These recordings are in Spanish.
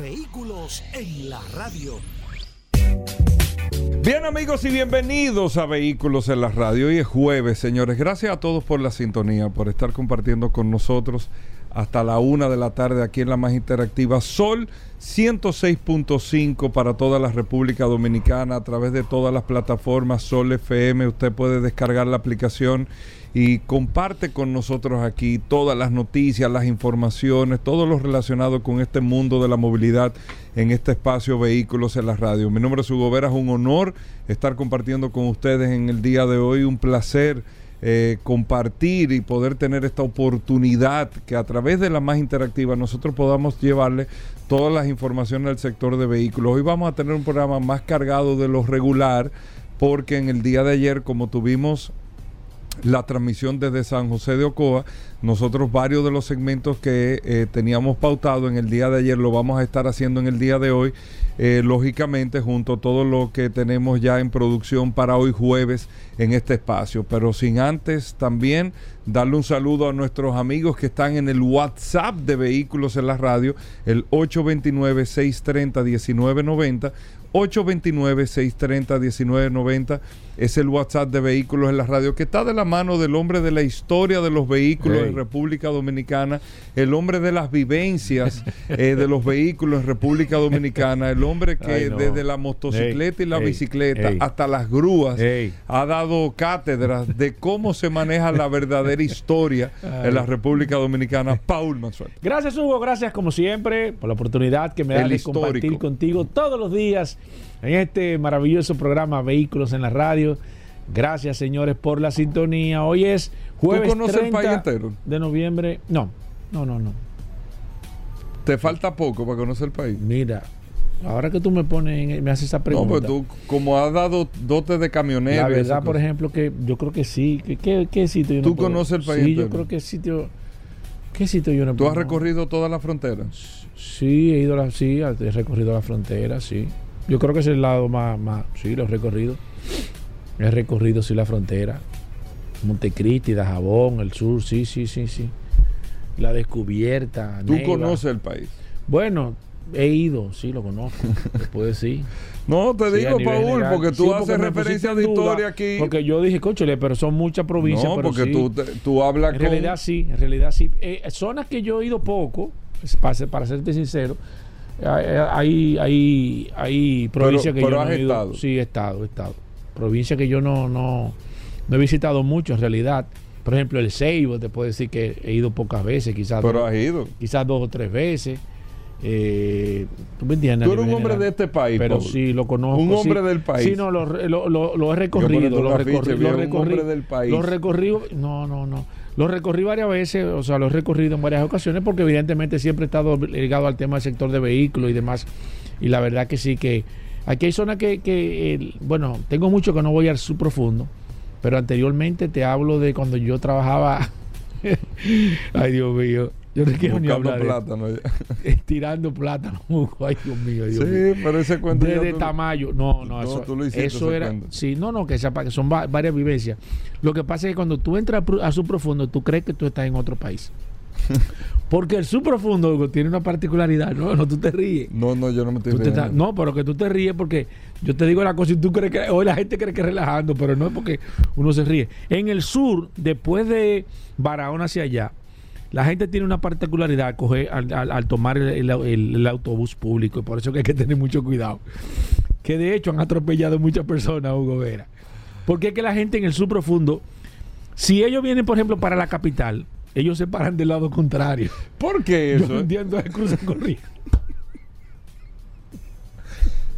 Vehículos en la radio. Bien amigos y bienvenidos a Vehículos en la Radio. Hoy es jueves, señores. Gracias a todos por la sintonía, por estar compartiendo con nosotros hasta la una de la tarde aquí en la más interactiva Sol 106.5 para toda la República Dominicana a través de todas las plataformas Sol FM. Usted puede descargar la aplicación y comparte con nosotros aquí todas las noticias, las informaciones, todo lo relacionado con este mundo de la movilidad en este espacio Vehículos en la Radio. Mi nombre es Hugo Vera, es un honor estar compartiendo con ustedes en el día de hoy, un placer. Eh, compartir y poder tener esta oportunidad que a través de la más interactiva nosotros podamos llevarle todas las informaciones del sector de vehículos. Hoy vamos a tener un programa más cargado de lo regular porque en el día de ayer como tuvimos la transmisión desde San José de Ocoa. Nosotros varios de los segmentos que eh, teníamos pautado en el día de ayer lo vamos a estar haciendo en el día de hoy, eh, lógicamente junto a todo lo que tenemos ya en producción para hoy jueves en este espacio. Pero sin antes también darle un saludo a nuestros amigos que están en el WhatsApp de Vehículos en la Radio, el 829-630-1990. 829-630-1990 es el WhatsApp de Vehículos en la Radio, que está de la mano del hombre de la historia de los vehículos en República Dominicana, el hombre de las vivencias eh, de los vehículos en República Dominicana, el hombre que desde la motocicleta y la bicicleta hasta las grúas ha dado cátedras de cómo se maneja la verdadera historia en la República Dominicana. Paul Mansuel. Gracias Hugo, gracias como siempre por la oportunidad que me da de compartir contigo todos los días en este maravilloso programa Vehículos en la Radio. Gracias, señores, por la sintonía. Hoy es jueves ¿Tú conoces el país entero? de noviembre. No, no, no, no. ¿Te falta poco para conocer el país? Mira, ahora que tú me pones, me haces esa pregunta. No, pues tú, como has dado dotes de camionero. La verdad, por ejemplo, que yo creo que sí. ¿Qué, qué sitio yo ¿Tú conoces el país Sí, yo creo que sitio. ¿Qué sitio yo no ¿Tú has recorrido toda la frontera? Sí, he ido a la, sí, he recorrido la frontera, sí. Yo creo que es el lado más, más sí, lo he recorrido. He recorrido, sí, la frontera. Montecristi, Dajabón, el sur, sí, sí, sí, sí. La descubierta. ¿Tú conoces el país? Bueno, he ido, sí, lo conozco. Después sí. No, te digo, Paul, porque tú haces referencia de historia aquí. Porque yo dije, cóchale, pero son muchas provincias. No, porque tú, tú hablas en realidad sí, en realidad sí. Eh, zonas que yo he ido poco, para, para serte sincero, hay, hay, hay provincias que yo no he Estado. Sí, he estado, he estado. Provincias que yo no, no, no he visitado mucho en realidad. Por ejemplo, el Seibo, te puedo decir que he ido pocas veces, quizás. Pero has ido. Quizás dos o tres veces. Eh, ¿Tú me entiendes? Tú eres un hombre de este país. Pero sí, lo conozco. Un hombre del país. Sí, no, lo, lo, lo, he recorrido. Lo, recorri, lo del país. Lo recorrí. No, no, no. Lo recorrí varias veces, o sea, lo he recorrido en varias ocasiones porque evidentemente siempre he estado ligado al tema del sector de vehículos y demás. Y la verdad que sí que aquí hay zonas que, bueno, tengo mucho que no voy al profundo pero anteriormente te hablo de cuando yo trabajaba. Ay, Dios mío. Yo no quiero ni hablar plátano de, plátano. Ay, Dios mío. Dios sí, mío. pero ese cuento. De, Tamayo. No, no, eso, tú lo eso era. Sí, no, no, que, que son varias vivencias. Lo que pasa es que cuando tú entras a su profundo, tú crees que tú estás en otro país. Porque el subprofundo tiene una particularidad. No, no, tú te ríes. No, no, yo no me estoy riendo. no, pero que tú te ríes porque yo te digo la cosa y tú crees que hoy la gente cree que es relajando, pero no es porque uno se ríe. En el sur, después de Barahona hacia allá, la gente tiene una particularidad al, al, tomar el, autobús público y por eso que hay que tener mucho cuidado. Que de hecho han atropellado muchas personas, Hugo Vera. Porque es que la gente en el subprofundo, si ellos vienen, por ejemplo, para la capital, ellos se paran del lado contrario. ¿Por qué eso? Yo entiendo, cruzan corriendo.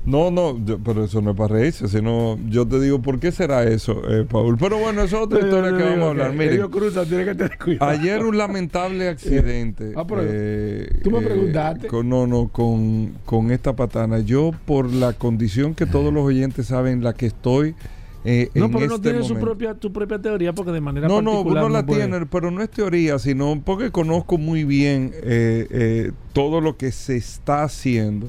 No, no, yo- pero eso no es para reírse, sino yo te digo, ¿por qué será eso, eh, Paul? Pero bueno, eso es otra historia que vamos a hablar. Miren, Ellos cruzan, tiene que tener cuidado. ayer un lamentable accidente. Ah, pero eh, tú me eh, preguntaste. con- no, no, con, con esta patana. Yo, por la condición que todos los oyentes saben, la que estoy eh, No, pero no este tiene su propia, tu propia teoría porque de manera No, no, particular uno la puede. tiene, pero no es teoría, sino porque conozco muy bien eh, eh, todo lo que se está haciendo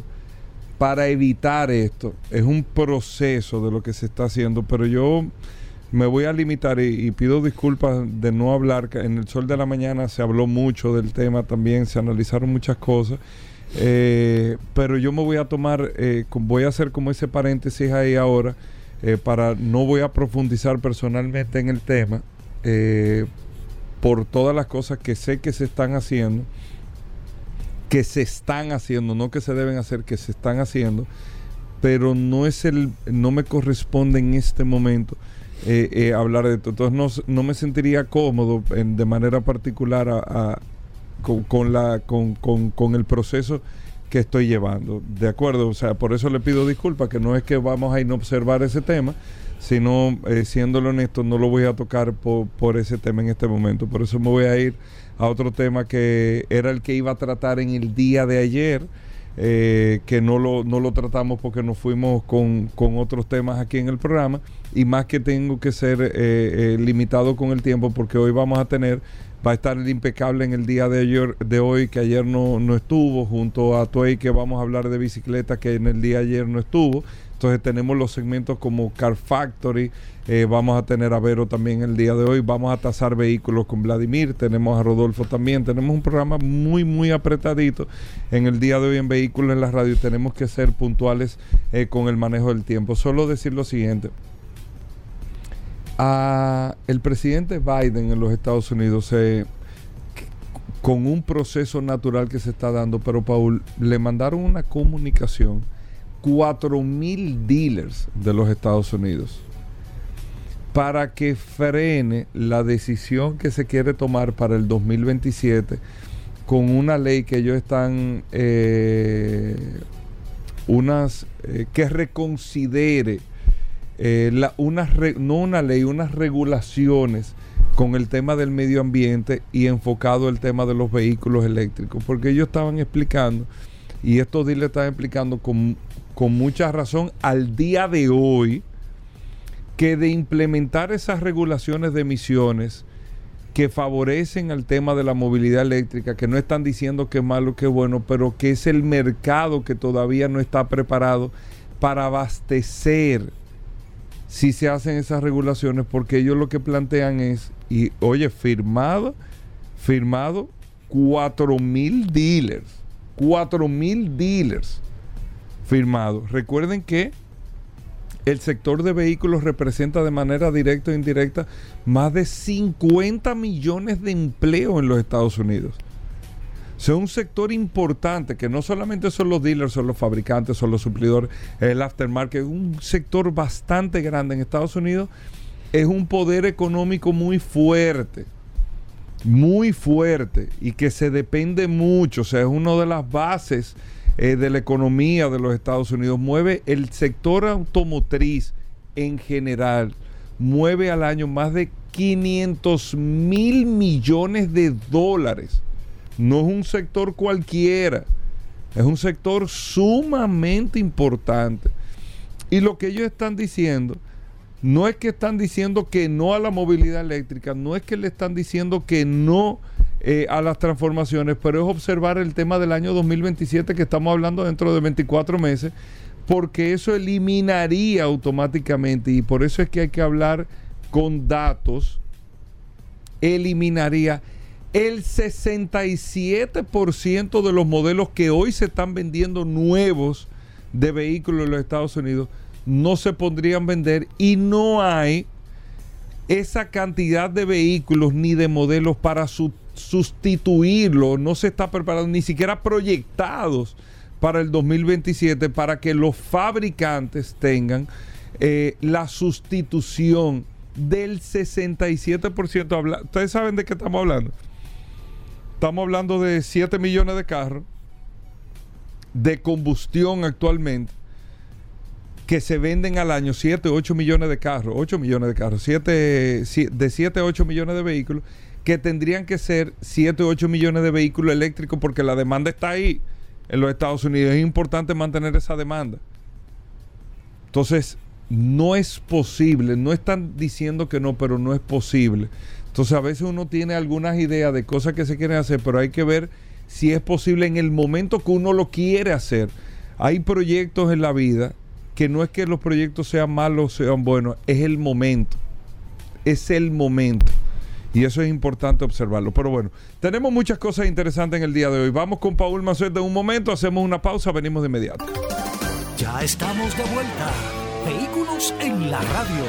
para evitar esto. Es un proceso de lo que se está haciendo, pero yo me voy a limitar y, pido disculpas de no hablar. En el sol de la mañana se habló mucho del tema también, se analizaron muchas cosas. eh, pero yo me voy a tomar, eh, voy a hacer como ese paréntesis ahí ahora, eh, para no voy a profundizar personalmente en el tema, por todas las cosas que sé que se están haciendo, que se están haciendo, no que se deben hacer, que se están haciendo, pero no es el, no me corresponde en este momento eh, eh, hablar de esto. Entonces no, no me sentiría cómodo en- de manera particular con, el proceso que estoy llevando. De acuerdo, o sea, por eso le pido disculpas, que no es que vamos a ir a observar ese tema, sino, eh, siéndolo honesto, no lo voy a tocar por, por ese tema en este momento. Por eso me voy a ir a otro tema que era el que iba a tratar en el día de ayer, eh, que no lo, no lo tratamos porque nos fuimos con, con otros temas aquí en el programa, y más que tengo que ser eh, eh, limitado con el tiempo, porque hoy vamos a tener, va a estar el impecable en el día de, ayer, de hoy, que ayer no, no estuvo, junto a Tuey, que vamos a hablar de bicicleta, que en el día de ayer no estuvo. Entonces tenemos los segmentos como Car Factory, eh, vamos a tener a Vero también el día de hoy, vamos a tasar vehículos con Vladimir, tenemos a Rodolfo también, tenemos un programa muy, muy apretadito en el día de hoy en Vehículos en la Radio, tenemos que ser puntuales eh, con el manejo del tiempo. Solo decir lo siguiente, a el presidente Biden en los Estados Unidos se con un proceso natural que se está dando, pero Paul, le mandaron una comunicación, cuatro mil dealers de los Estados Unidos, para que frene la decisión que se quiere tomar para el 2027 con una ley que ellos están, eh, unas, eh, que reconsidere eh, la- unas re- no una ley, unas regulaciones con el tema del medio ambiente y enfocado el tema de los vehículos eléctricos, porque ellos estaban explicando, y estos dealers estaban explicando con, con mucha razón al día de hoy, que de implementar esas regulaciones de emisiones que favorecen al tema de la movilidad eléctrica, que no están diciendo que es malo, que es bueno, pero que es el mercado que todavía no está preparado para abastecer si se hacen esas regulaciones, porque ellos lo que plantean es, y oye, firmado, firmado cuatro mil dealers, cuatro mil dealers firmados. Recuerden que el sector de vehículos representa de manera directa o indirecta más de 50 millones de empleos en los Estados Unidos. O sea, un sector importante que no solamente son los dealers, son los fabricantes, son los suplidores, el aftermarket, un sector bastante grande en Estados Unidos, es un poder económico muy fuerte, muy fuerte y que se depende mucho, o sea, es una de las bases eh, de la economía de los Estados Unidos, mueve el sector automotriz en general, mueve al año más de 500 mil millones de dólares. No es un sector cualquiera, es un sector sumamente importante. Y lo que ellos están diciendo, no es que están diciendo que no a la movilidad eléctrica, no es que le están diciendo que no eh, a las transformaciones, pero es observar el tema del año 2027 que estamos hablando dentro de 24 meses, porque eso eliminaría automáticamente, y por eso es que hay que hablar con datos, eliminaría el 67% de los modelos que hoy se están vendiendo nuevos de vehículos en los Estados Unidos no se podrían vender y no hay esa cantidad de vehículos ni de modelos para su- sustituirlo, no se está preparando, ni siquiera proyectados para el 2027 para que los fabricantes tengan eh, la sustitución del 67%. Habla- Ustedes saben de qué estamos hablando. Estamos hablando de 7 millones de carros de combustión actualmente que se venden al año 7, 8 millones de carros, 8 millones de carros, 7, de 7 a 8 millones de vehículos, que tendrían que ser 7 o 8 millones de vehículos eléctricos porque la demanda está ahí en los Estados Unidos. Es importante mantener esa demanda. Entonces, no es posible, no están diciendo que no, pero no es posible. Entonces, a veces uno tiene algunas ideas de cosas que se quieren hacer, pero hay que ver si es posible en el momento que uno lo quiere hacer. Hay proyectos en la vida que no es que los proyectos sean malos o sean buenos, es el momento. Es el momento. Y eso es importante observarlo. Pero bueno, tenemos muchas cosas interesantes en el día de hoy. Vamos con Paul Mazuet de un momento, hacemos una pausa, venimos de inmediato. Ya estamos de vuelta. Vehículos en la radio.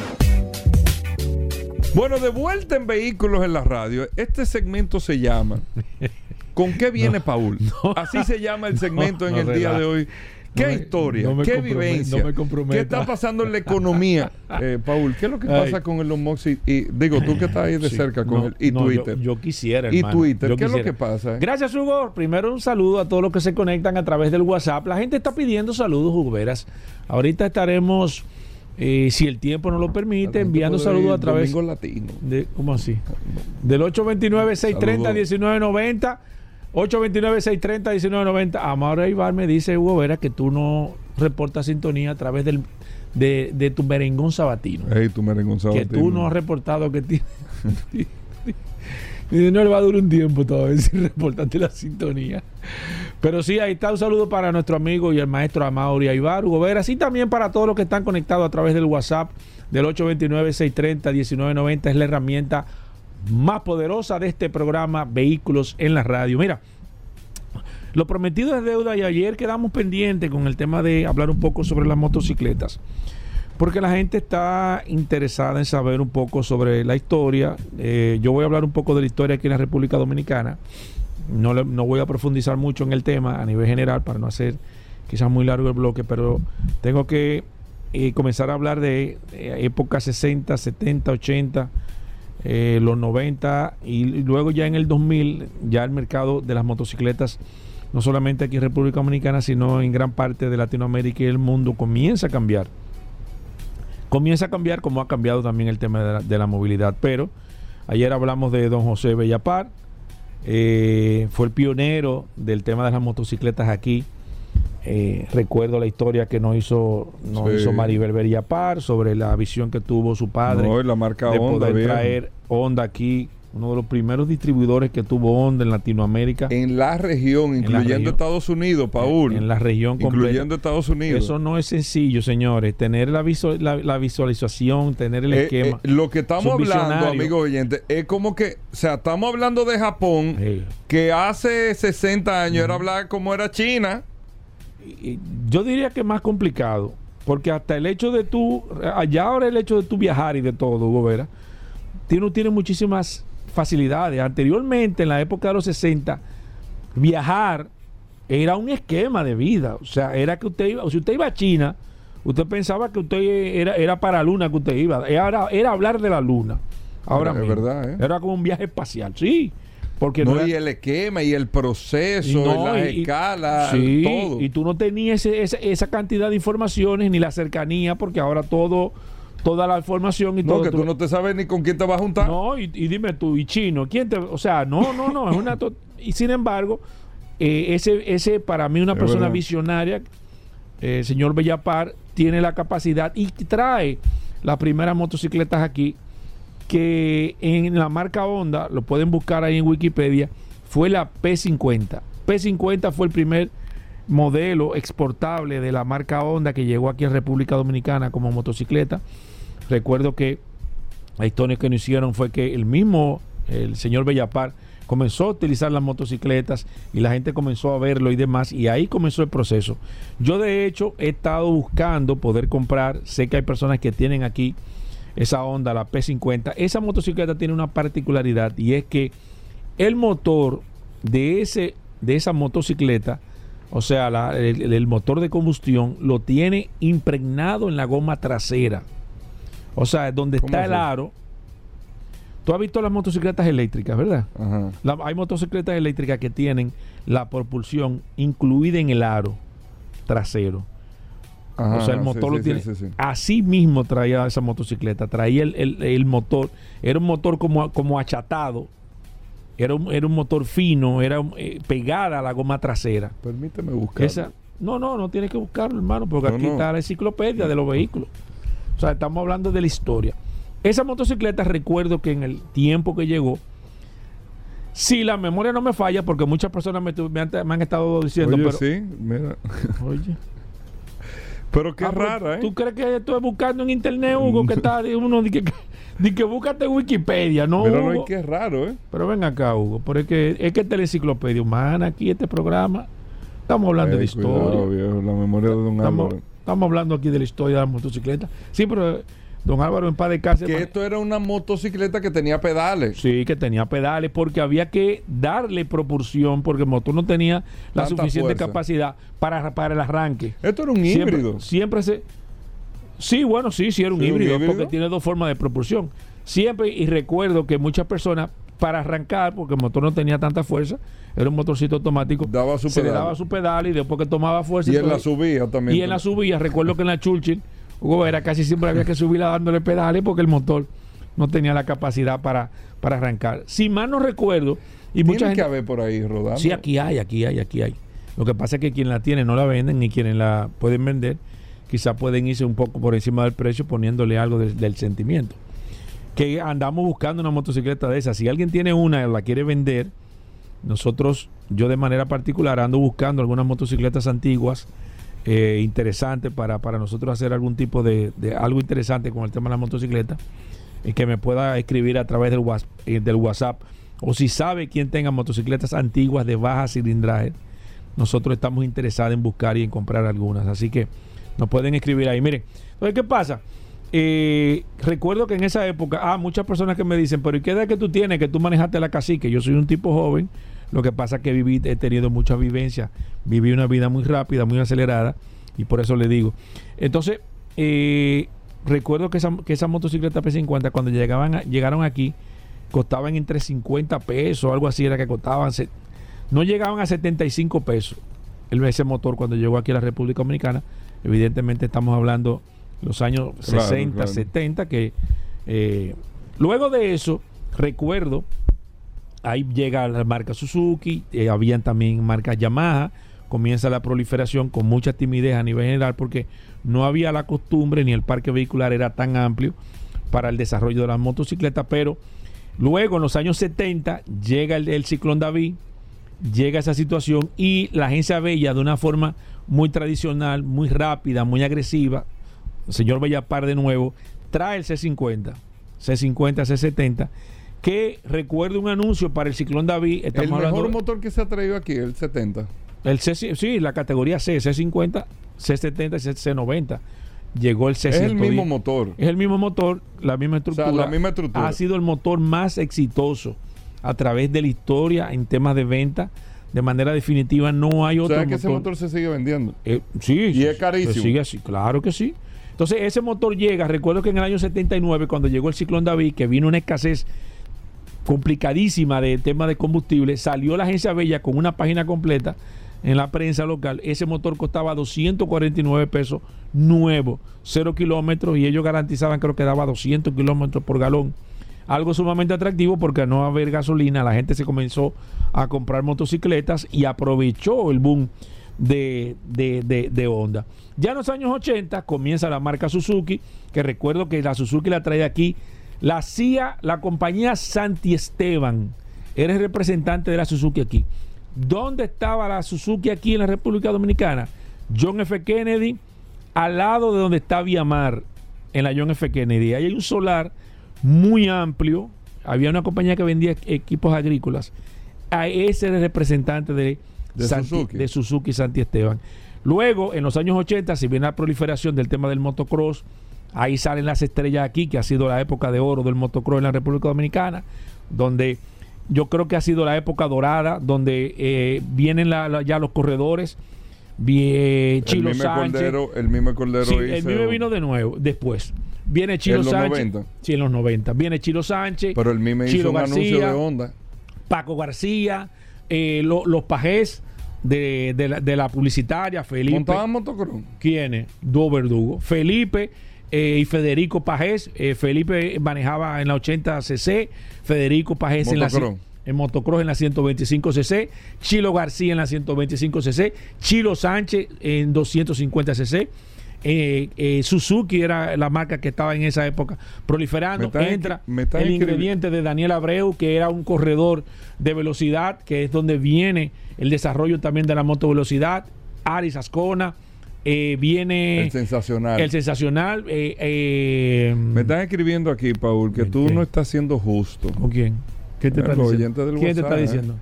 Bueno, de vuelta en Vehículos en la radio. Este segmento se llama ¿Con qué viene Paul? Así se llama el segmento en no, el día de hoy. ¿Qué No me- historia? no ¿Qué vivencia? no. ¿Qué está pasando en la economía? Eh, Paul, ¿qué es lo que Ay. pasa con el Mox y, y- digo, tú que estás ahí de Sí. cerca con No, él y no, yo- Twitter? Yo, quisiera, ¿Y hermano. Twitter? ¿Qué es lo que pasa? eh? Gracias, Hugo. Primero un saludo a todos los que se conectan a través del WhatsApp. La gente está pidiendo saludos, Hugo Veras. Ahorita estaremos, eh, si el tiempo nos lo permite, enviando saludos a través Domingo Latino. de, ¿cómo así? Del 829-630-1990. 829-630-1990. Amaro Ibar me dice, Hugo Vera, que tú no reportas sintonía a través del, de, de tu merengón sabatino. Ey, tú merengón que sabatino. tú no has reportado que tiene. Y no le va a durar un tiempo todavía sin reportarte la sintonía. Pero sí, ahí está un saludo para nuestro amigo y el maestro Amaury Aibar, Hugo Vera, y también para todos los que están conectados a través del WhatsApp del 829-630-1990. Es la herramienta más poderosa de este programa Vehículos en la Radio. Mira, lo prometido es deuda y ayer quedamos pendientes con el tema de hablar un poco sobre las motocicletas. Porque la gente está interesada en saber un poco sobre la historia. Eh, yo voy a hablar un poco de la historia aquí en la República Dominicana. No, no voy a profundizar mucho en el tema a nivel general para no hacer quizás muy largo el bloque, pero tengo que eh, comenzar a hablar de eh, época 60, 70, 80, eh, los 90 y luego ya en el 2000 ya el mercado de las motocicletas no solamente aquí en República Dominicana, sino en gran parte de Latinoamérica y el mundo comienza a cambiar comienza a cambiar como ha cambiado también el tema de la, de la movilidad. Pero ayer hablamos de don José Bellapar, eh, fue el pionero del tema de las motocicletas aquí. Eh, recuerdo la historia que nos hizo, nos Sí. hizo Maribel Bellapar sobre la visión que tuvo su padre No, y la marca de Honda, poder traer Honda aquí, uno de los primeros distribuidores que tuvo Honda en Latinoamérica, En la región, la incluyendo región. Estados Unidos, Paul. en la región completa. incluyendo Estados Unidos. Eso no es sencillo, señores. Tener la, visu- la, la visualización, tener el Eh, esquema. eh, lo que estamos hablando, visionarios. amigo oyente, es como que, o sea, estamos hablando de Japón, Sí. que hace 60 años era hablar como era China. Yo diría que es más complicado, porque hasta el hecho de tú, allá ahora el hecho de tú viajar y de todo, Hugo Vera, tiene, tiene muchísimas facilidades. Anteriormente, en la época de los 60, viajar era un esquema de vida. O sea, era que usted iba, si usted iba a China, usted pensaba que usted era, era para la luna que usted iba. Era, era hablar de la luna. Ahora Es mismo. verdad, ¿eh? Era como un viaje espacial, sí. Porque No, era- y el esquema, y el proceso, y, no, las y- escalas, sí, todo. Y tú no tenías ese- esa, esa cantidad de informaciones ni la cercanía, porque ahora todo, toda la información y no, todo. que tú no te sabes ni con quién te vas a juntar. No, y, y dime tú, y chino, ¿quién te.? O sea, no, no, no, es una. y sin embargo, eh, ese, ese para mí, una Es persona verdad. visionaria, eh, el señor Bellapar, tiene la capacidad y trae las primeras motocicletas aquí, que en la marca Honda, lo pueden buscar ahí en Wikipedia, fue la P50. P50 fue el primer modelo exportable de la marca Honda que llegó aquí a República Dominicana como motocicleta. Recuerdo que la historia que nos hicieron fue que el mismo, el señor Bellapar, comenzó a utilizar las motocicletas y la gente comenzó a verlo y demás, y ahí comenzó el proceso. Yo de hecho he estado buscando poder comprar, sé que hay personas que tienen aquí esa Honda, la P50. Esa motocicleta tiene una particularidad y es que el motor de, ese, de esa motocicleta, o sea, la- el, el motor de combustión, lo tiene impregnado en la goma trasera. O sea, donde ¿Cómo está el aro. Tú has visto las motocicletas eléctricas, ¿verdad? Ajá. La- hay motocicletas eléctricas que tienen la propulsión incluida en el aro trasero. Ajá, o sea, el motor sí, lo tiene. sí, sí, sí. Así mismo traía esa motocicleta. Traía el, el- el motor. Era un motor como, como achatado. Era un, era un motor fino. Era eh, pegada a la goma trasera. Permíteme buscar. Esa, no, no, no tienes que buscarlo, hermano, porque No, aquí no. está la enciclopedia de los vehículos. O sea, estamos hablando de la historia. Esa motocicleta, recuerdo que en el tiempo que llegó, si la memoria no me falla, porque muchas personas me, han, me han estado diciendo, Oye, pero, sí, mira. oye, Pero qué ah, pero rara, ¿eh? ¿Tú crees que estoy buscando en internet, Hugo, que está uno de que, de que búscate Wikipedia, no, Mira, no, Hugo? y qué raro, ¿eh? Pero ven acá, Hugo, porque es que, es que esta es la enciclopedia humana aquí, este programa. Estamos hablando de Ey, historia. cuidado, viejo, la memoria de Don Estamos. Estamos hablando aquí de la historia de la motocicleta. Sí, pero eh, don Álvaro en paz de casa. Que esto era una motocicleta que tenía pedales. Sí, que tenía pedales porque había que darle propulsión porque el motor no tenía la Tanta suficiente fuerza. capacidad para, para el arranque. Esto era un híbrido. siempre se... Sí, bueno, sí, sí era un, Sí, un híbrido, híbrido. porque tiene dos formas de propulsión. Siempre, y recuerdo que muchas personas, para arrancar, porque el motor no tenía tanta fuerza, era un motorcito automático, Daba su se le pedal. daba su pedal y después que tomaba fuerza... Y en la subida también. y en la subida, recuerdo que en la Churchill, Hugo era casi siempre había que subirla dándole pedales porque el motor no tenía la capacidad para, para arrancar. Si mal no recuerdo, y Tiene mucha que gente. haber por ahí rodando. Sí, aquí hay, aquí hay, aquí hay. Lo que pasa es que quien la tiene no la venden, ni quienes la pueden vender, quizá pueden irse un poco por encima del precio poniéndole algo de- del sentimiento. Que andamos buscando una motocicleta de esa. Si alguien tiene una y la quiere vender, nosotros, yo de manera particular, ando buscando algunas motocicletas antiguas eh, interesantes para, para nosotros hacer algún tipo de, algo interesante con el tema de la motocicleta y que me pueda escribir a través del, Whats- eh, del WhatsApp o si sabe quién tenga motocicletas antiguas de baja cilindraje, nosotros estamos interesados en buscar y en comprar algunas. Así que nos pueden escribir ahí. Miren, entonces, ¿qué pasa? Eh, recuerdo que en esa época, ah, muchas personas que me dicen, pero ¿y qué edad que tú tienes que tú manejaste la cacique? Yo soy un tipo joven, lo que pasa es que viví, he tenido mucha vivencia, viví una vida muy rápida, muy acelerada, y por eso le digo. Entonces, eh, recuerdo que esa, que esa motocicleta P50, cuando llegaban a- llegaron aquí, costaban entre 50 pesos, algo así era que costaban, se- no llegaban a 75 pesos el, ese motor cuando llegó aquí a la República Dominicana. Evidentemente estamos hablando los años Claro, 60, claro. 70, que eh, luego de eso, recuerdo, ahí llega la marca Suzuki, eh, habían también marcas Yamaha, comienza la proliferación con mucha timidez a nivel general porque no había la costumbre ni el parque vehicular era tan amplio para el desarrollo de las motocicletas, pero luego en los años 70 llega el, el ciclón David, llega esa situación y la agencia Bella de una forma muy tradicional, muy rápida, muy agresiva, el señor Bellapar de nuevo, trae el C50, C50, C70, que recuerdo un anuncio para el ciclón David, El estamos mejor hablando motor que se ha traído aquí, el 70. el C, sí, la categoría C, C50, C70 y C90. Llegó el C110. Es el mismo motor. Es el mismo motor, la misma estructura. la misma estructura. Ha sido el motor más exitoso a través de la historia en temas de venta. De manera definitiva, no hay O otro sea que ese motor se sigue vendiendo. Eh, sí, Y es carísimo. se Sigue así, claro que sí. Entonces, ese motor llega. Recuerdo que en el año 79, cuando llegó el ciclón David, que vino una escasez complicadísima de tema de combustible, salió la agencia Bella con una página completa en la prensa local. Ese motor costaba 249 pesos nuevo, cero kilómetros, y ellos garantizaban, creo que daba 200 kilómetros por galón. Algo sumamente atractivo porque al no haber gasolina, la gente se comenzó a comprar motocicletas y aprovechó el boom de, de, de, de Honda. Ya en los años 80 comienza la marca Suzuki, que recuerdo que la Suzuki la trae aquí, la hacía la compañía Santi Esteban, era el representante de la Suzuki aquí. ¿Dónde estaba la Suzuki aquí en la República Dominicana? John F. Kennedy, al lado de donde está Viamar, en la John F. Kennedy. Ahí hay un solar muy amplio. Había una compañía que vendía equipos agrícolas. A ese era el representante de, De Santi- Suzuki. de Suzuki Santi Esteban. Luego, en los años 80, si viene la proliferación del tema del motocross, ahí salen las estrellas aquí, que ha sido la época de oro del motocross en la República Dominicana, donde yo creo que ha sido la época dorada, donde eh, vienen la- la- ya los corredores, vie- Chilo el mismo Sánchez. Cordero, el mismo Cordero Sí, el mismo vino de nuevo, después. Viene Chilo En los Sánchez. 90. Sí, en los 90. Viene Chilo Sánchez. Pero el mismo hizo un anuncio García, de Honda. Paco García, eh, lo- los Pajés. de, de la, de la publicitaria, Felipe. ¿Montaban motocross? ¿Quiénes? Dos verdugos. Felipe eh, y Federico Pajés. Eh, Felipe manejaba en la 80 cc, Federico Pajés en la, Motocross. en motocross en la 125 cc, Chilo García en la 125 cc, Chilo Sánchez en 250 cc. eh, eh, Suzuki era la marca que estaba en esa época proliferando. Me Entra me el ingrediente de Daniel Abreu, que era un corredor de velocidad, que es donde viene el desarrollo también de la motovelocidad. Aris Ascona, eh, viene El sensacional. el sensacional. eh, eh, Me están escribiendo aquí, Paul, que tú ¿Qué? no estás siendo justo. ¿Con quién? ¿Qué te está diciendo? del ¿Quién te está eh. diciendo?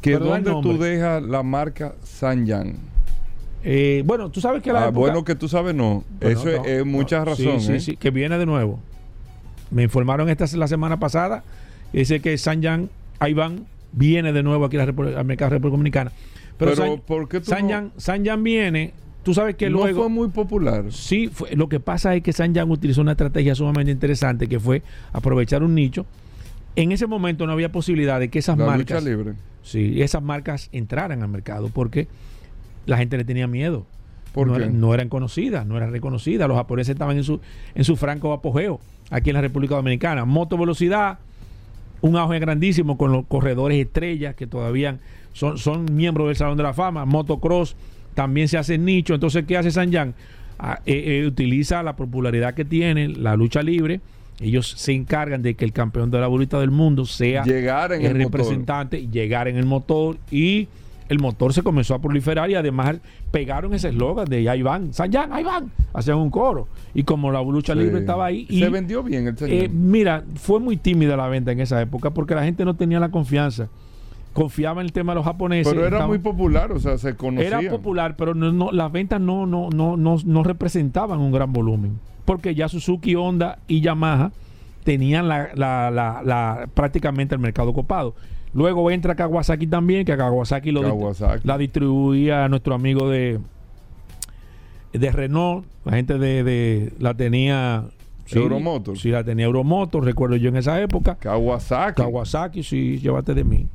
Que dónde tú dejas la marca Sanyan. Eh, bueno, tú sabes que la Ah, época- bueno, que tú sabes, no. Bueno, Eso no, es, es no. mucha Sí. Sí, sí, que viene de nuevo. Me informaron esta la semana pasada. Dice que Sanyan Ayban viene de nuevo aquí a la Repu- al mercado República Dominicana. Pero, Pero, San- ¿por qué tú viene. Tú sabes que no, luego. fue muy popular? Sí, fue- lo que pasa es que Sanyan utilizó una estrategia sumamente interesante que fue aprovechar un nicho. En ese momento no había posibilidad de que esas La marcas. lucha libre. Sí, esas marcas entraran al mercado porque la gente le tenía miedo. ¿Por no, qué? era- no eran conocidas, no eran reconocidas. Los japoneses estaban en su, en su franco apogeo aquí en la República Dominicana. Moto velocidad, un auge grandísimo con los corredores estrellas que todavía son, son miembros del Salón de la Fama. Motocross también se hace nicho. Entonces, ¿qué hace Sanyan? Ah, eh, eh, utiliza la popularidad que tiene la lucha libre. Ellos se encargan de que el campeón de la bolita del mundo sea Llegar en el, el motor. representante, llegar en el motor y el motor se comenzó a proliferar y además pegaron ese eslogan de ahí van, Sanyan, ahí van, hacían un coro. Y como la lucha Sí. libre estaba ahí. Y, Se vendió bien el señor. eh, mira, fue muy tímida la venta en esa época porque la gente no tenía la confianza. Confiaba en el tema de los japoneses. pero era estaban- muy popular, o sea, se conocía. era popular, pero no, no- las ventas no, no, no, no, no representaban un gran volumen. Porque ya Suzuki, Honda y Yamaha tenían la, la- la- la- prácticamente el mercado copado. Luego entra Kawasaki también, que Kawasaki, lo Kawasaki. la distribuía a nuestro amigo de, de Renault. La gente de, de- la tenía. Euromotor. Sí, la tenía Euromotor, recuerdo yo en esa época. Kawasaki. Kawasaki, sí, llévate de mí.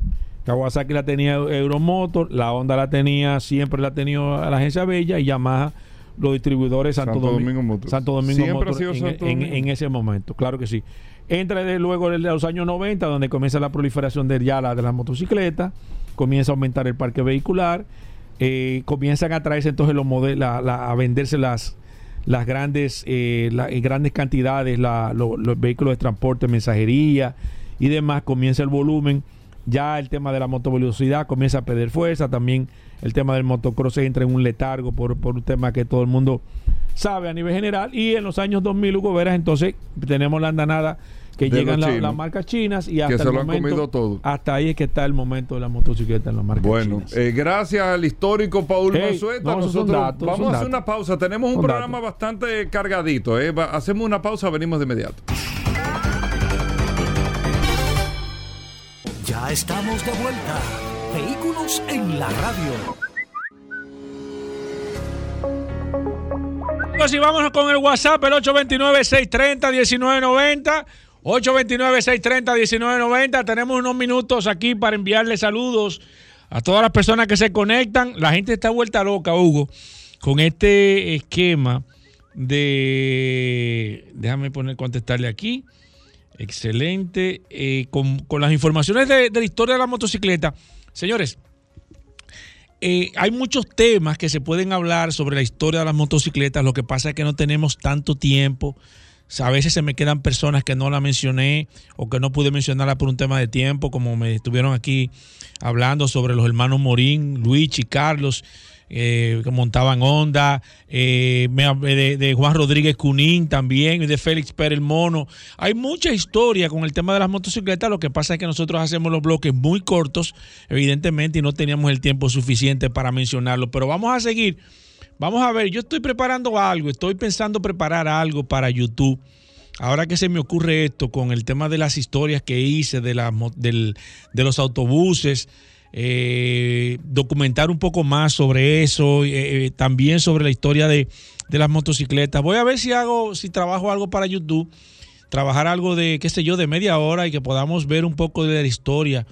Kawasaki la tenía Euromotor, la Honda la tenía, siempre la ha tenido la agencia Bella y Yamaha, los distribuidores Santo, Santo Domi- Domingo Motors. Santo Domingo Siempre ha Motors sido en, Santo en- Domingo. en ese momento, claro que sí. Entra de luego de los años 90, donde comienza la proliferación de ya la de las motocicletas, comienza a aumentar el parque vehicular, eh, comienzan a traerse entonces los modelos, a venderse las las grandes eh, la- en grandes cantidades la- lo- los vehículos de transporte, mensajería y demás, comienza el volumen. Ya el tema de la motovelocidad comienza a perder fuerza. También el tema del motocross entra en un letargo por, por un tema que todo el mundo sabe a nivel general. Y en los años 2000, Hugo Veras, entonces tenemos la andanada que De llegan la- las marcas chinas y hasta se el lo han momento, comido todo. Hasta ahí es que está el momento de la motocicleta en las marcas Bueno, chinas. eh, gracias al histórico Paul Hey, no, son Nosotros datos, vamos a hacer datos. una pausa. Tenemos un programa bastante cargadito. eh. Hacemos una pausa, venimos de inmediato. Ya estamos de vuelta. Vehículos en la radio. Pues y vámonos con el WhatsApp, el 829-630-1990. 829-630-1990. Tenemos unos minutos aquí para enviarle saludos a todas las personas que se conectan. La gente está vuelta loca, Hugo, con este esquema de... Déjame poner, contestarle aquí. Excelente. Eh, con, las informaciones de, la historia de la motocicleta. Señores, eh, hay muchos temas que se pueden hablar sobre la historia de las motocicletas. Lo que pasa es que no tenemos tanto tiempo. A veces se me quedan personas que no la mencioné o que no pude mencionarla por un tema de tiempo, como me estuvieron aquí hablando sobre los hermanos Morín, Luis y Carlos, eh, que montaban Honda, eh, de, Juan Rodríguez Cunín también, de Félix Pérez Mono. Hay mucha historia con el tema de las motocicletas. Lo que pasa es que nosotros hacemos los bloques muy cortos, evidentemente, y no teníamos el tiempo suficiente para mencionarlo. Pero vamos a seguir. Vamos a ver, yo estoy preparando algo, estoy pensando preparar algo para YouTube. Ahora que se me ocurre esto con el tema de las historias que hice de, la, de los autobuses, eh, documentar un poco más sobre eso, eh, eh, también sobre la historia de, de las motocicletas. Voy a ver si hago, si trabajo algo para YouTube, trabajar algo de, qué sé yo, de media hora y que podamos ver un poco de la historia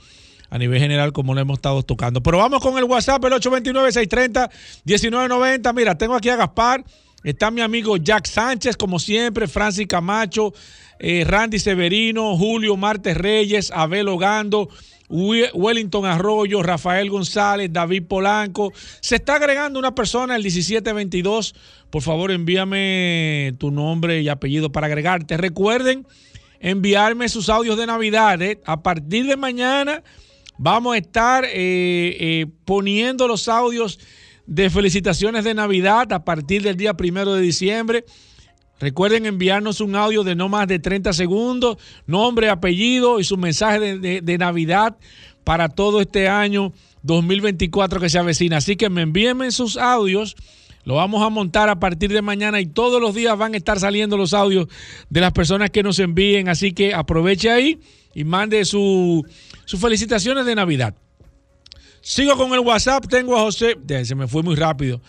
a nivel general como lo hemos estado tocando. Pero vamos con el WhatsApp, el 829-630-1990. Mira, tengo aquí a Gaspar, está mi amigo Jack Sánchez, como siempre, Francis Camacho, eh, Randy Severino, Julio Martes Reyes, Abel Ogando. Wellington Arroyo, Rafael González, David Polanco. Se está agregando una persona, el 1722. Por favor, envíame tu nombre y apellido para agregarte. Recuerden enviarme sus audios de Navidad. ¿eh? A partir de mañana vamos a estar eh, eh, poniendo los audios de felicitaciones de Navidad a partir del día primero de diciembre. Recuerden enviarnos un audio de no más de 30 segundos, nombre, apellido y su mensaje de, Navidad para todo este año 2024 que se avecina. Así que me envíenme sus audios. Lo vamos a montar a partir de mañana y todos los días van a estar saliendo los audios de las personas que nos envíen. Así que aproveche ahí y mande sus felicitaciones de Navidad. Sigo con el WhatsApp. Tengo a José. Se me fue muy rápido.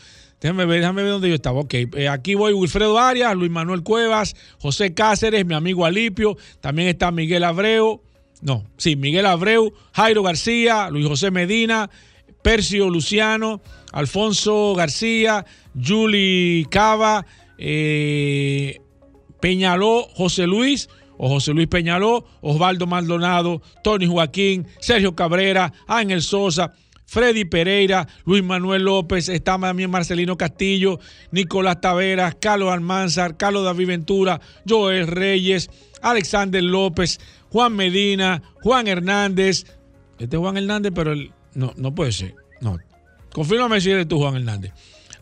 Déjame ver, déjame ver dónde yo estaba. Ok, eh, aquí voy Wilfredo Arias, Luis Manuel Cuevas, José Cáceres, mi amigo Alipio, también está Miguel Abreu, no, sí, Miguel Abreu, Jairo García, Luis José Medina, Percio Luciano, Alfonso García, Juli Cava, eh, Peñaló, José Luis, o José Luis Peñaló, Osvaldo Maldonado, Tony Joaquín, Sergio Cabrera, Ángel Sosa, Freddy Pereira, Luis Manuel López, está también Marcelino Castillo, Nicolás Taveras, Carlos Almanzar, Carlos David Ventura, Joel Reyes, Alexander López, Juan Medina, Juan Hernández. Este es Juan Hernández, pero él, no, no puede ser. No. Confírmame si eres tú, Juan Hernández.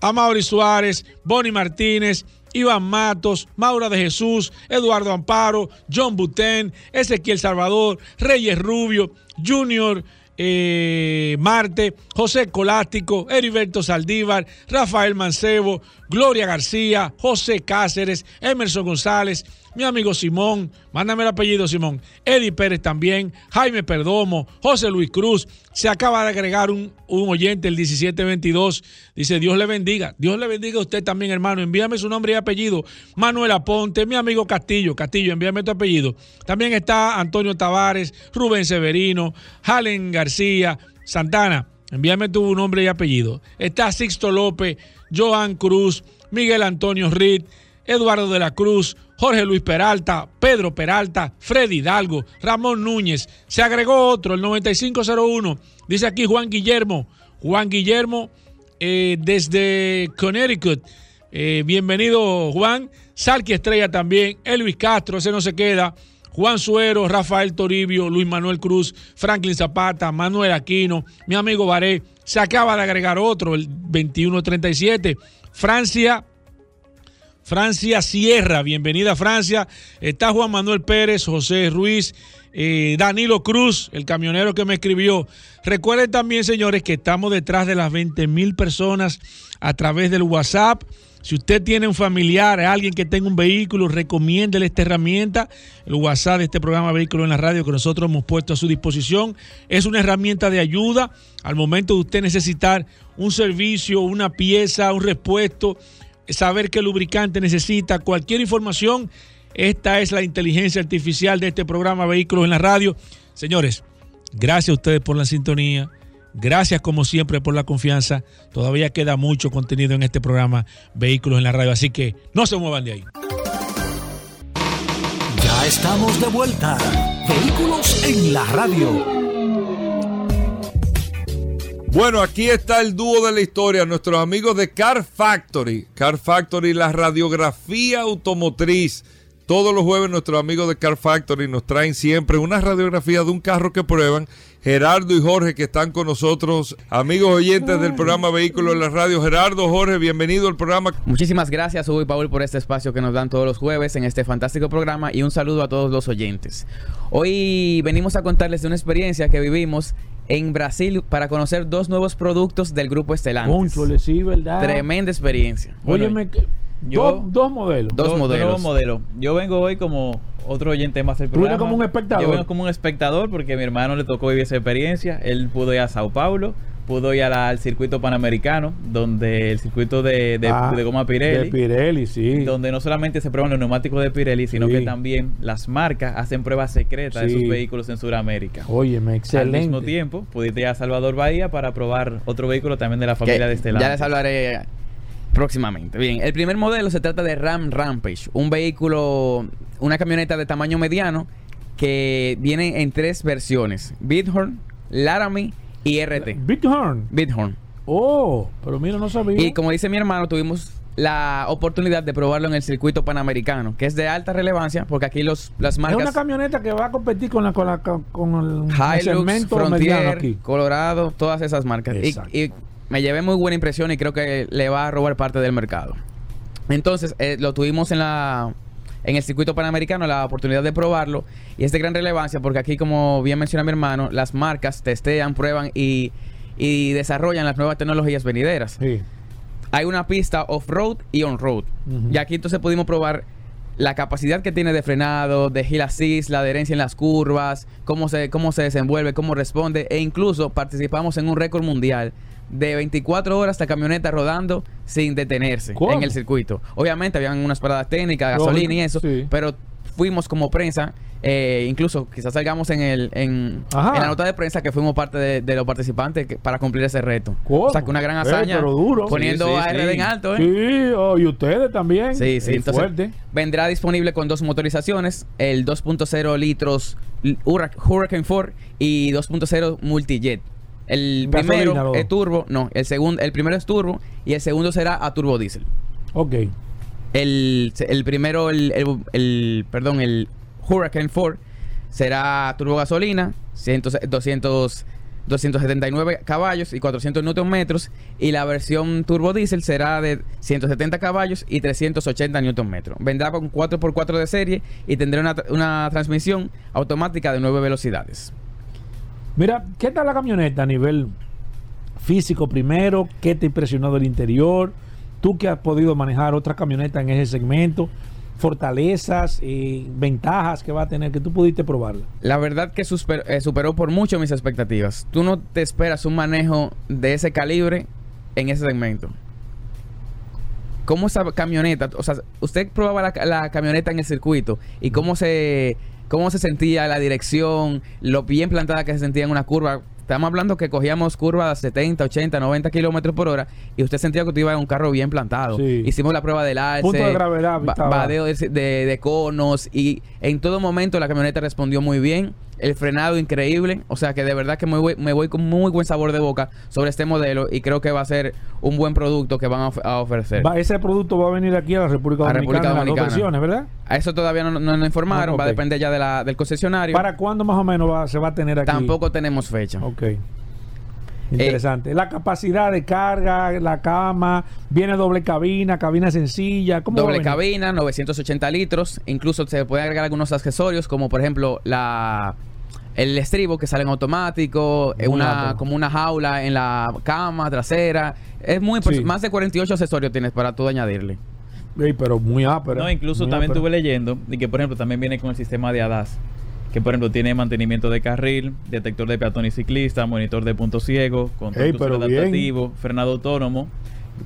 Amaury Suárez, Bonnie Martínez, Iván Matos, Maura de Jesús, Eduardo Amparo, John Butén, Ezequiel Salvador, Reyes Rubio, Junior eh, Marte, José Colástico, Heriberto Saldívar, Rafael Mancebo, Gloria García, José Cáceres, Emerson González, mi amigo Simón, mándame el apellido Simón, Eddie Pérez también, Jaime Perdomo, José Luis Cruz, se acaba de agregar un, oyente el 1722, dice Dios le bendiga, Dios le bendiga a usted también hermano, envíame su nombre y apellido, Manuel Aponte, mi amigo Castillo, Castillo, envíame tu apellido, también está Antonio Tavares, Rubén Severino, Jalen García, Santana, envíame tu nombre y apellido, está Sixto López, Joan Cruz, Miguel Antonio Reed, Eduardo de la Cruz, Jorge Luis Peralta, Pedro Peralta, Freddy Hidalgo, Ramón Núñez. Se agregó otro, el 9501. Dice aquí Juan Guillermo. Juan Guillermo eh, desde Connecticut. Eh, bienvenido, Juan. Salqui Estrella también. Elvis Castro, ese no se queda. Juan Suero, Rafael Toribio, Luis Manuel Cruz, Franklin Zapata, Manuel Aquino, mi amigo Baré. Se acaba de agregar otro, el 2137. Francia Francia Sierra, bienvenida Francia. Está Juan Manuel Pérez, José Ruiz, eh, Danilo Cruz, el camionero que me escribió. Recuerden también, señores, que estamos detrás de las 20 mil personas a través del WhatsApp. Si usted tiene un familiar, alguien que tenga un vehículo, recomiéndele esta herramienta. El WhatsApp de este programa Vehículo en la Radio que nosotros hemos puesto a su disposición. Es una herramienta de ayuda al momento de usted necesitar un servicio, una pieza, un repuesto saber qué lubricante necesita, cualquier información. Esta es la inteligencia artificial de este programa Vehículos en la Radio. Señores, gracias a ustedes por la sintonía. Gracias como siempre por la confianza. Todavía queda mucho contenido en este programa Vehículos en la Radio, así que no se muevan de ahí. Ya estamos de vuelta. Vehículos en la Radio. Bueno, aquí está el dúo de la historia, nuestros amigos de Car Factory. Car Factory, la radiografía automotriz. Todos los jueves nuestros amigos de Car Factory nos traen siempre una radiografía de un carro que prueban. Gerardo y Jorge que están con nosotros, amigos oyentes del programa Vehículos en la Radio. Gerardo, Jorge, bienvenido al programa. Muchísimas gracias Hugo y Paul por este espacio que nos dan todos los jueves en este fantástico programa y un saludo a todos los oyentes. Hoy venimos a contarles de una experiencia que vivimos en Brasil para conocer dos nuevos productos del grupo Estelantes. sí, ¿verdad? Tremenda experiencia. Óyeme, yo, dos, modelos. Dos, modelos. Yo vengo hoy como otro oyente más del programa. ¿Tú como un espectador? Yo vengo como un espectador porque a mi hermano le tocó vivir esa experiencia. Él pudo ir a Sao Paulo pudo ir la- al circuito panamericano, donde el circuito de, de- Ah, de goma Pirelli, De Pirelli, sí. donde no solamente se prueban los neumáticos de Pirelli, sino Sí. que también las marcas hacen pruebas secretas de sus vehículos en Sudamérica. Óyeme, Al excelente. mismo tiempo, pudiste ir a Salvador Bahía para probar otro vehículo también de la que familia de este lado. ya les hablaré próximamente. Bien, el primer modelo se trata de Ram Rampage, un vehículo, una camioneta de tamaño mediano que viene en tres versiones: Bighorn, Laramie y RT. Bighorn. Bighorn. Oh, pero mira, no sabía. Y como dice mi hermano, tuvimos la oportunidad de probarlo en el circuito panamericano, que es de alta relevancia, porque aquí los, las es una marcas camioneta que va a competir con la con, la, con, el, el Hilux, segmento Frontier, aquí. Colorado, todas esas marcas. Y, y me llevé muy buena impresión y creo que le va a robar parte del mercado. Entonces, eh, lo tuvimos en la en el circuito panamericano la oportunidad de probarlo y es de gran relevancia porque aquí como bien menciona mi hermano las marcas testean prueban y, y desarrollan las nuevas tecnologías venideras Sí. hay una pista off-road y on-road. Y aquí entonces pudimos probar la capacidad que tiene de frenado, de hill assist, la adherencia en las curvas, cómo se, cómo se desenvuelve, cómo responde. E incluso participamos en un récord mundial de 24 horas la camioneta rodando sin detenerse ¿Cómo? en el circuito. Obviamente habían unas paradas técnicas, gasolina y eso, sí. pero fuimos como prensa. eh, incluso quizás salgamos en el en, la nota de prensa que fuimos parte de, de los participantes que- para cumplir ese reto. ¿Cómo? O sea que una gran Eh, hazaña pero duro. poniendo Sí, sí, a RD sí. en alto, ¿eh? Sí, oh, y ustedes también. Sí, sí, entonces fuerte. vendrá disponible con dos motorizaciones, el 2.0 litros Hurricane 4 y 2.0 Multijet. El primero es turbo, no, el segundo, el primero es turbo y el segundo será a turbo diésel. Ok. El, el primero, el, el- el- perdón, el Hurricane 4 será turbo gasolina, 100 200, 279 caballos y 400 newton metros. Y la versión turbo diésel será de 170 caballos y 380 newton metros. Vendrá con 4x4 de serie y tendrá una, una transmisión automática de 9 velocidades. Mira, ¿qué tal la camioneta a nivel físico primero? ¿Qué te impresionó del interior? Tú que has podido manejar otra camioneta en ese segmento, fortalezas, eh, ventajas que va a tener, que tú pudiste probarla. La verdad que eh, superó por mucho mis expectativas. Tú no te esperas un manejo de ese calibre en ese segmento. ¿Cómo esa camioneta, o sea, usted probaba la, la camioneta en el circuito y cómo se, cómo se sentía la dirección, lo bien plantada que se sentía en una curva? Estamos hablando que cogíamos curvas a 70, 80, 90 kilómetros por hora y usted sentía que usted iba en un carro bien plantado. Sí. Hicimos la prueba del alce, Punto de gravedad, badeo de, de- de conos y en todo momento la camioneta respondió muy bien. El frenado increíble. O sea que de verdad que me voy, me voy con muy buen sabor de boca sobre este modelo y creo que va a ser un buen producto que van a, of- a ofrecer. Va- ese producto va a venir aquí a la República A Dominicana, República en las dos Dominicana. versiones, ¿verdad? A eso todavía no, no nos informaron. Ah, Va a depender ya de la- del concesionario. ¿Para cuándo más o menos va- se va a tener aquí? Tampoco tenemos fecha. Ok. Interesante. la capacidad de carga, la cama, viene doble cabina, cabina sencilla. ¿Cómo Doble cabina, 980 litros. Incluso se pueden agregar algunos accesorios, como por ejemplo la el estribo que sale en automático, eh, Muy una como una jaula en la cama trasera. Es muy pers- Sí. más de 48 accesorios tienes para tú añadirle. Ey, pero muy ápera. No, incluso muy también ápera. estuve leyendo y que, por ejemplo, también viene con el sistema de ADAS. Que, por ejemplo, tiene mantenimiento de carril, detector de peatón y ciclista, monitor de punto ciego, control Ey, crucero pero bien. adaptativo, frenado autónomo.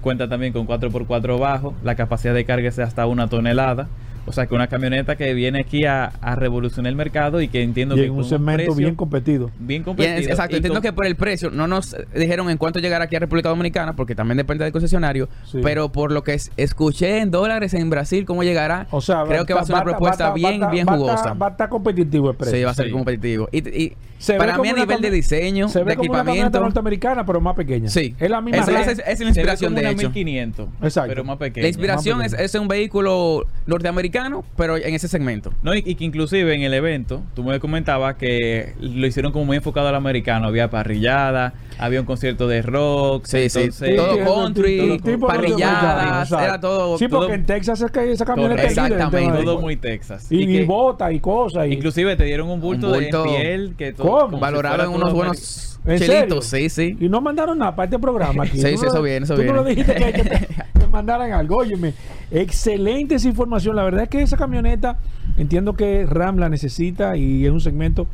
Cuenta también con 4x4 bajo. La capacidad de carga es hasta una tonelada. O sea, que una camioneta que viene aquí a, a revolucionar el mercado y que entiendo Y que en un con segmento precio bien competido. bien competido. exacto, y entiendo que por el precio no nos dijeron en cuánto llegar aquí a República Dominicana, porque también depende del concesionario, Sí. pero por lo que es- escuché en dólares en Brasil cómo llegará, O sea, creo que va a ser una propuesta bien, bien jugosa. Va a estar competitivo el precio. Sí, va a ser Sí. competitivo. Y, y Se ve para mí a nivel de diseño, Se ve de como una camioneta equipamiento, norteamericana, pero más pequeña. Sí. Es la misma Esa- es- es la se ve inspiración, como de una hecho. 1500, Exacto. pero más pequeña. la inspiración es, es un vehículo norteamericano, pero en ese segmento. No, y, y que inclusive en el evento, tú me comentabas que lo hicieron como muy enfocado al americano. Había parrillada, había un concierto de rock. Sí, sí, entonces- todo Entiendo, country, tipo parrilladas, era todo- Sí, porque todo- en Texas es que esa camioneta en Exactamente. Todo muy Texas. Y, y que bota y cosas. Y, inclusive te dieron un bulto, Un bulto- de piel que todo, ¿Cómo? como si Valorado fuera en unos todo buenos ¿En chelitos, serio? sí, sí. y no mandaron nada para este programa aquí. Sí, sí, no- eso viene, eso tú no dijiste que, que te, que mandaran algo. Óyeme, excelente esa información. La verdad es que esa camioneta entiendo que Ram la necesita y es un segmento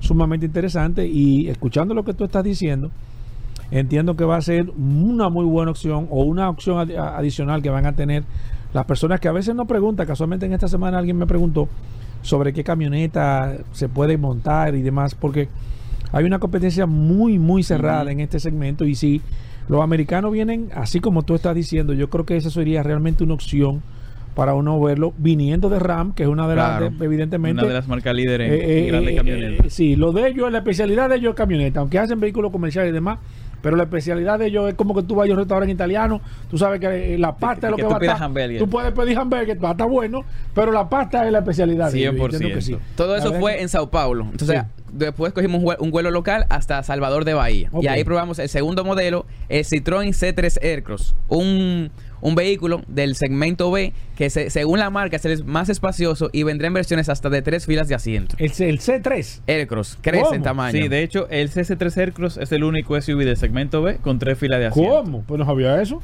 sumamente interesante. Y escuchando lo que tú estás diciendo, entiendo que va a ser una muy buena opción o una opción adicional que van a tener las personas que a veces no preguntan. Casualmente en esta semana alguien me preguntó sobre qué camioneta se puede montar y demás, porque hay una competencia muy, muy cerrada en este segmento y si los americanos vienen, así como tú estás diciendo, yo creo que esa sería realmente una opción para uno verlo viniendo de RAM, que es una de Claro. las, de- evidentemente, Una de las marcas líderes en, eh, en grandes eh, camionetas. eh, sí, lo de ellos, la especialidad de ellos es camioneta, aunque hacen vehículos comerciales y demás, pero la especialidad de ellos es como que tú vayas a un restaurante italiano, tú sabes que eh, la pasta es lo que que, va a estar. Tú puedes pedir hamburger, va a estar bueno, pero la pasta es la especialidad. de ellos, 100%. Todo eso fue que- en Sao Paulo. Entonces, Sí. después cogimos un, vue- un vuelo local hasta Salvador de Bahía. Y ahí probamos el segundo modelo, el Citroën C3 Aircross. Un, un vehículo del segmento B que se- según la marca es el más espacioso y vendrá en versiones hasta de tres filas de asiento. El, C- el C3. Aircross crece ¿Cómo? en tamaño. Sí, de hecho, el CC3 Aircross es el único SUV del segmento B con tres filas de asiento. ¿Cómo? Pues no sabía eso.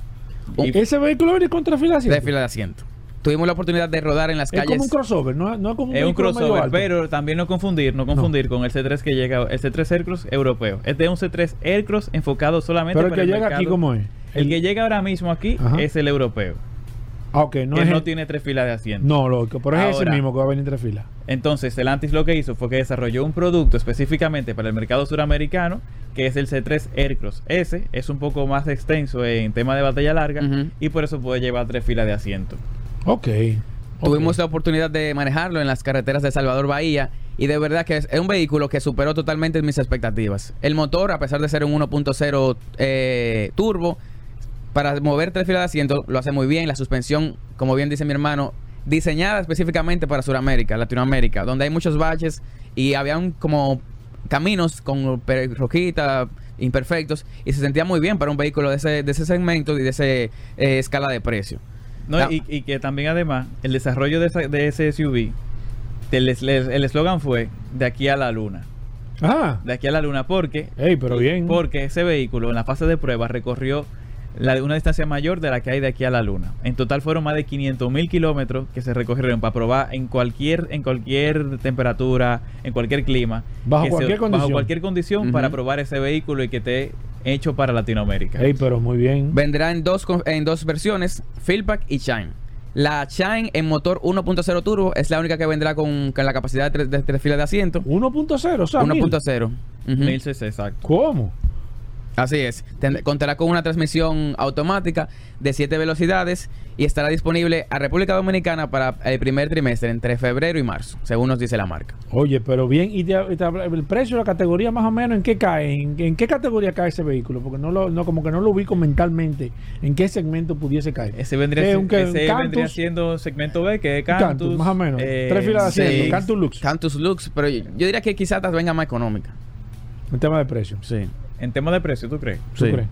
Y- Ese vehículo viene con tres filas. Tres filas de asiento. Tuvimos la oportunidad de rodar en las Es calles. como un crossover, no, no es como un Es un crossover, alto. pero también no confundir, no confundir con el C3 que llega, el C3 Aircross europeo. Este es un C3 Aircross enfocado solamente Pero el que el llega aquí, ¿cómo es? El que llega ahora mismo aquí Ajá. es el europeo, Ah, ok, no que es no el- tiene tres filas de asiento. No, loco, pero es ese mismo que va a venir en tres filas. Entonces, Stellantis lo que hizo fue que desarrolló un producto específicamente para el mercado suramericano, que es el C3 Aircross. Ese es un poco más extenso en tema de batalla larga y por eso puede llevar tres filas de asiento. Ok. Tuvimos la oportunidad de manejarlo en las carreteras de Salvador Bahía y de verdad que es, es un vehículo que superó totalmente mis expectativas. El motor, a pesar de ser un 1.0 eh, turbo, para mover tres filas de asiento lo hace muy bien. La suspensión, como bien dice mi hermano, diseñada específicamente para Sudamérica, Latinoamérica, donde hay muchos baches y habían como caminos con rojitas imperfectos y se sentía muy bien para un vehículo de ese, de ese segmento y de ese eh, escala de precio. No, y, y que también además el desarrollo de, esa- de ese SUV, el es- el eslogan fue de aquí a la luna. Ah, De aquí a la luna porque, ey, pero bien. porque ese vehículo en la fase de prueba recorrió la, una distancia mayor de la que hay de aquí a la luna. En total fueron más de 500 mil kilómetros que se recorrieron para probar en cualquier, en cualquier temperatura, en cualquier clima. Bajo se- cualquier condición. Bajo cualquier condición para probar ese vehículo y que esté hecho para Latinoamérica. Ey, pero muy bien. Vendrá en dos, en dos versiones, Fieldback y Shine. La Shine en motor 1.0 turbo es la única que vendrá con, con la capacidad de tres, de tres filas de asiento. 1.0, o sea, 1.0. Ujú. 1000 cc, exacto. ¿Cómo? Así es. Tend- contará con una transmisión automática de 7 velocidades y estará disponible a República Dominicana para el primer trimestre entre febrero y marzo, según nos dice la marca. Oye, pero bien. ¿Y te- te- el precio, la categoría más o menos, en qué cae? ¿En, en qué categoría cae ese vehículo? Porque no lo, no, como que no lo ubico mentalmente. ¿En qué segmento pudiese caer? Ese vendría, ¿Qué, si- un un ese Cantus? vendría siendo segmento B, que es Cantus, Cantus. más o menos. eh, Tres filas de sí. asiento. Cantus Lux. Cantus Lux, pero yo, yo diría que quizás venga más económica. En tema de precio. Sí. En tema de precio, ¿tú crees? ¿Tú Sí. crees?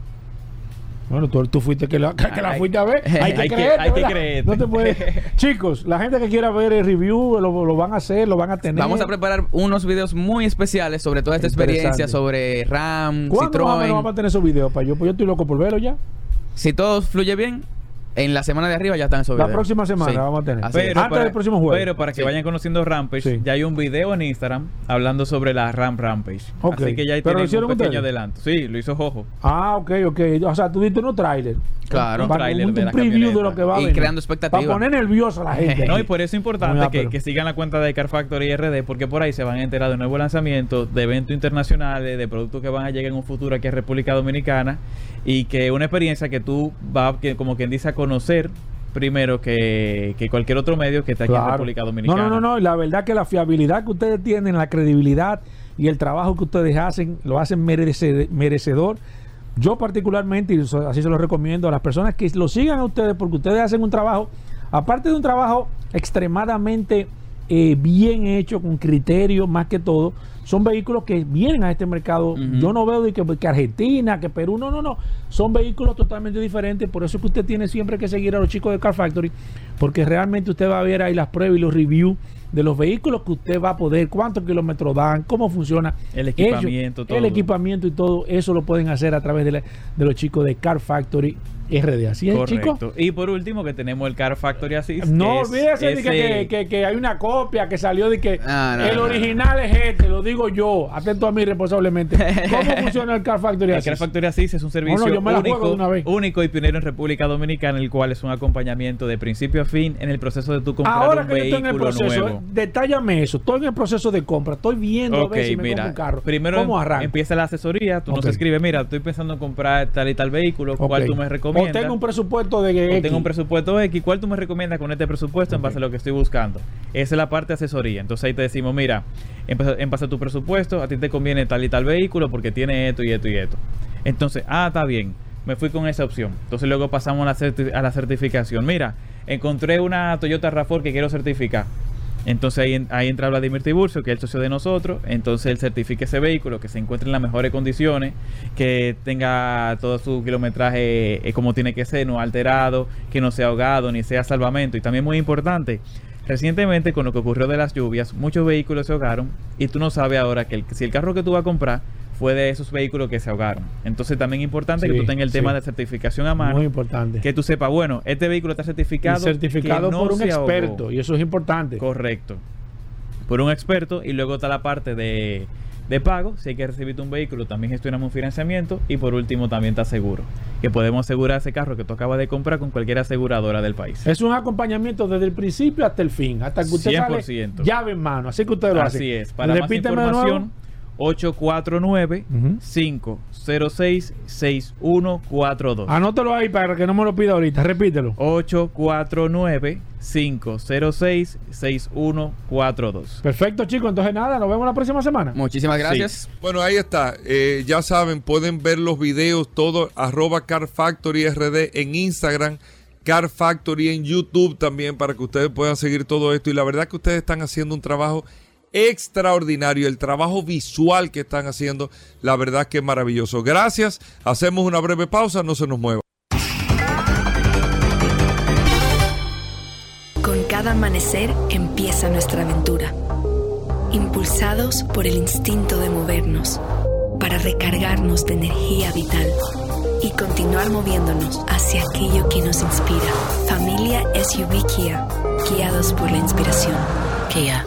Bueno, tú, tú fuiste que la, que la Hay- fuiste a ver. Hay que creerte. No te puedes. Chicos, la gente que quiera ver el review lo, lo van a hacer, lo van a tener. Vamos a preparar unos videos muy especiales sobre toda esta experiencia, sobre RAM, ¿Cuándo Citroën. vamos a tener esos videos? Para yo, pues yo estoy loco por verlo ya. Si todo fluye bien, en la semana de arriba ya están esos La videos. próxima semana Sí. vamos a tener. Así. Pero- Antes del próximo jueves. Pero para que Sí. vayan conociendo Rampage, Sí. ya hay un video en Instagram hablando sobre la RAM Rampage. Ok. Así que ya ahí ¿Pero lo tienen hicieron un pequeño ustedes? adelanto. Sí, lo hizo Jojo. Ah, ok, ok. O sea, tú diste unos trailers. Claro. Un, un, de un la preview de lo que va a Y venir. creando expectativa. Para poner nerviosa a la gente. No, y por eso es importante que, que sigan la cuenta de Car Factory RD, porque por ahí se van a enterar de nuevos lanzamientos, de eventos internacionales, de productos que van a llegar en un futuro aquí a República Dominicana, y que una experiencia que tú vas, que, como quien dice, a conocer primero que, que cualquier otro medio que esté aquí en Claro. República No, Dominicana. no, no, no. y La verdad que la fiabilidad que ustedes tienen, la credibilidad y el trabajo que ustedes hacen, lo hacen merece- merecedor. Yo particularmente, y así se lo recomiendo a las personas que lo sigan a ustedes, porque ustedes hacen un trabajo, aparte de un trabajo extremadamente eh, bien hecho, con criterio más que todo, son vehículos que vienen a este mercado. Yo no veo de que, que Argentina, que Perú, no, no, no. Son vehículos totalmente diferentes. Por eso es que usted tiene siempre que seguir a los chicos de Car Factory, porque realmente usted va a ver ahí las pruebas y los reviews de los vehículos que usted va a poder, cuántos kilómetros dan, cómo funciona. El equipamiento, todo. El equipamiento y todo eso lo pueden hacer a través de, la- de los chicos de Car Factory RD. Así es, chicos. Correcto. Y por último, que tenemos el Car Factory Assist. No olvídese de que, hay una copia que salió de que Ah, no, el no. original es este, lo digo yo, atento a mí responsablemente. ¿Cómo funciona el Car Factory El Assist? Car Factory Assist es un servicio único, único y pionero en República Dominicana, el cual es un acompañamiento de principio a fin en el proceso de tu comprar Ahora un que yo estoy en el proceso, nuevo. detállame eso. Estoy en el proceso de compra, estoy viendo a Ok, ver si me compro mira, un carro. primero ¿Cómo em- arranco? empieza la asesoría, tú Ok. nos escribes, mira, estoy pensando en comprar tal y tal vehículo, ¿cuál tú me recomiendas? O tengo un presupuesto de O X. tengo un presupuesto X, ¿cuál tú me recomiendas con este presupuesto en base a lo que estoy buscando? Esa es la parte de asesoría. Entonces ahí te decimos, mira, en base- en base a tu presupuesto, a ti te conviene tal y tal vehículo porque tiene esto y esto y esto. Entonces, ah, está bien, me fui con esa opción. Entonces luego pasamos a la, certi- a la certificación. Mira, encontré una Toyota RAV4 que quiero certificar. Entonces ahí, en- ahí entra Vladimir Tiburcio, que es el socio de nosotros. Entonces él certifica ese vehículo, que se encuentre en las mejores condiciones, que tenga todo su kilometraje eh, como tiene que ser, no alterado, que no sea ahogado, ni sea salvamento. Y también muy importante, recientemente con lo que ocurrió de las lluvias, muchos vehículos se ahogaron y tú no sabes ahora que si el carro que tú vas a comprar fue de esos vehículos que se ahogaron. Entonces también es importante que tú tengas el tema sí. de certificación a mano. Muy importante. Que tú sepas, bueno, este vehículo está Y certificado. certificado que no por un ahogó. experto. Y eso es importante. Correcto. Por un experto. Y luego está la parte de, de pago. Si hay que recibir un vehículo, también gestionamos un financiamiento. Y por último, también está seguro. Que podemos asegurar ese carro que tú acabas de comprar con cualquier aseguradora del país. Es un acompañamiento desde el principio hasta el fin, hasta que usted 100%. sale llave en mano. Así que usted lo hace. Así es. Para más Repíteme nuevo. información, 849-506-6142. Anótalo ahí para que no me lo pida ahorita. Repítelo. 849-506-6142. Perfecto, chicos. Entonces nada, nos vemos la próxima semana. Muchísimas gracias. Bueno, ahí está. Eh, ya saben, pueden ver los videos, todo, arroba Car Factory RD en Instagram, Car Factory en YouTube también, para que ustedes puedan seguir todo esto. Y la verdad que ustedes están haciendo un trabajo extraordinario. El trabajo visual que están haciendo, la verdad que es maravilloso. Gracias. Hacemos una breve pausa, no se nos mueva. Con cada amanecer empieza nuestra aventura. Impulsados por el instinto de movernos, para recargarnos de energía vital y continuar moviéndonos hacia aquello que nos inspira. Familia SUV Kia, guiados por la inspiración. Kia,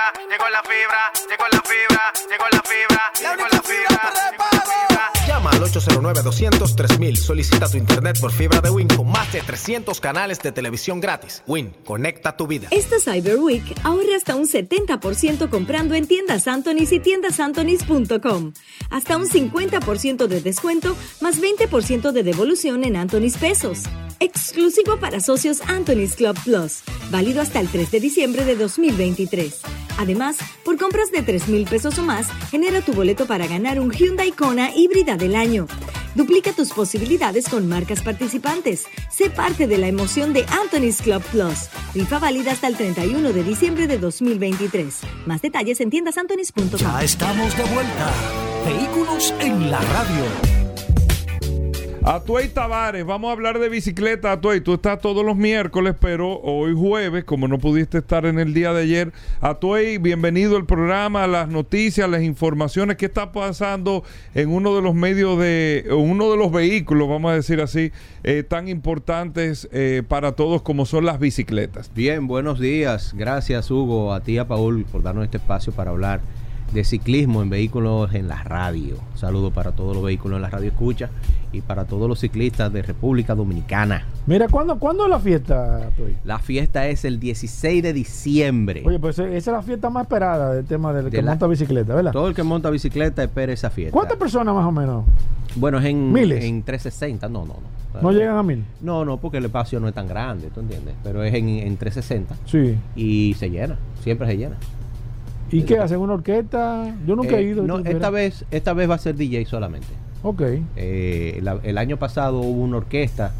Fibra, llegó la fibra, llegó la fibra, llegó la fibra, llegó la fibra, al 809-200-3000. Solicita tu internet por fibra de Win con más de 300 canales de televisión gratis. Win, conecta tu vida. Esta Cyber Week ahorra hasta un 70% comprando en tiendas Anthony's y tiendasantonys.com. Hasta un 50% de descuento más 20% de devolución en Anthony's Pesos. Exclusivo para socios Anthony's Club Plus. Válido hasta el 3 de diciembre de 2023. Además, por compras de 3 mil pesos o más, genera tu boleto para ganar un Hyundai Kona híbrida del año. Duplica tus posibilidades con marcas participantes. Sé parte de la emoción de Anthony's Club Plus. Rifa válida hasta el 31 de diciembre de 2023. Más detalles en tiendasantonys.com. Ya estamos de vuelta. Vehículos en la radio. Atuey Tavares, vamos a hablar de bicicleta. Atuey, tú estás todos los miércoles, pero hoy jueves, como no pudiste estar en el día de ayer. Atuey, bienvenido al programa, las noticias, las informaciones. ¿Qué está pasando en uno de los medios de, uno de los vehículos, vamos a decir así, eh, tan importantes eh, para todos como son las bicicletas? Bien, buenos días. Gracias, Hugo, a ti a Paul por darnos este espacio para hablar de ciclismo en vehículos en la radio. Un saludo para todos los vehículos en la radio escucha y para todos los ciclistas de República Dominicana. Mira, ¿cuándo, ¿cuándo es la fiesta, Toy? La fiesta es el 16 de diciembre. Oye, pues esa es la fiesta más esperada del tema del De que la- monta bicicleta, ¿verdad? Todo el que monta bicicleta espera esa fiesta. ¿Cuántas personas más o menos? Bueno, es en, ¿Miles? en 360. No, no, no. ¿No llegan a mil? No, no, porque el espacio no es tan grande, ¿tú entiendes? Pero es en, en 360 Sí. y se llena, siempre se llena. ¿Y qué hacen? ¿Una orquesta? Yo nunca he Eh, ido. No, esta vez, esta vez va a ser DJ solamente. Ok. Eh, la- el año pasado hubo una orquesta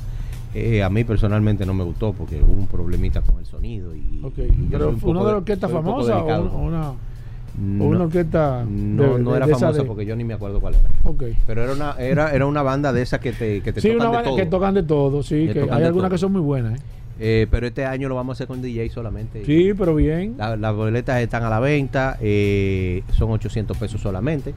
Eh, a mí personalmente no me gustó porque hubo un problemita con el sonido. Y, Ok, y yo pero soy un ¿fue una de la de- orquesta soy un poco famosa o delicado una, o una, orquesta no, de- no era de famosa porque yo ni me acuerdo cuál era. Ok. Pero era una, era, era una banda de esas que te, que te Sí, tocan una de banda todo. que tocan de todo, sí, Que que tocan hay algunas que son muy buenas. ¿eh? Eh, pero este año lo vamos a hacer con DJ solamente. Sí, pero bien. La- las boletas están a la venta, eh, son 800 pesos solamente.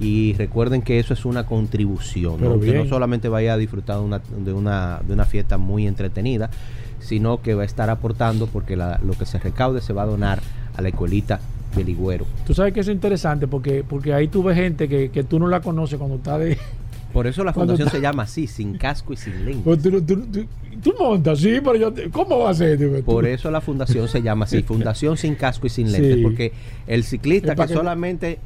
Y recuerden que eso es una contribución, ¿no? que no solamente vaya a disfrutar de una, de, una, de una fiesta muy entretenida, sino que va a estar aportando porque la- lo que se recaude se va a donar a la escuelita de Ligüero. Tú sabes que eso es interesante porque, porque ahí tú ves gente que, que tú no la conoces cuando está de... Por eso la fundación se llama así, sin casco y sin lentes. Pues tú, tú- tú- tú montas, sí, pero yo... te- ¿Cómo va a ser? Por eso la fundación se llama así, Fundación sin casco y sin Sí. lentes, porque el ciclista que- solamente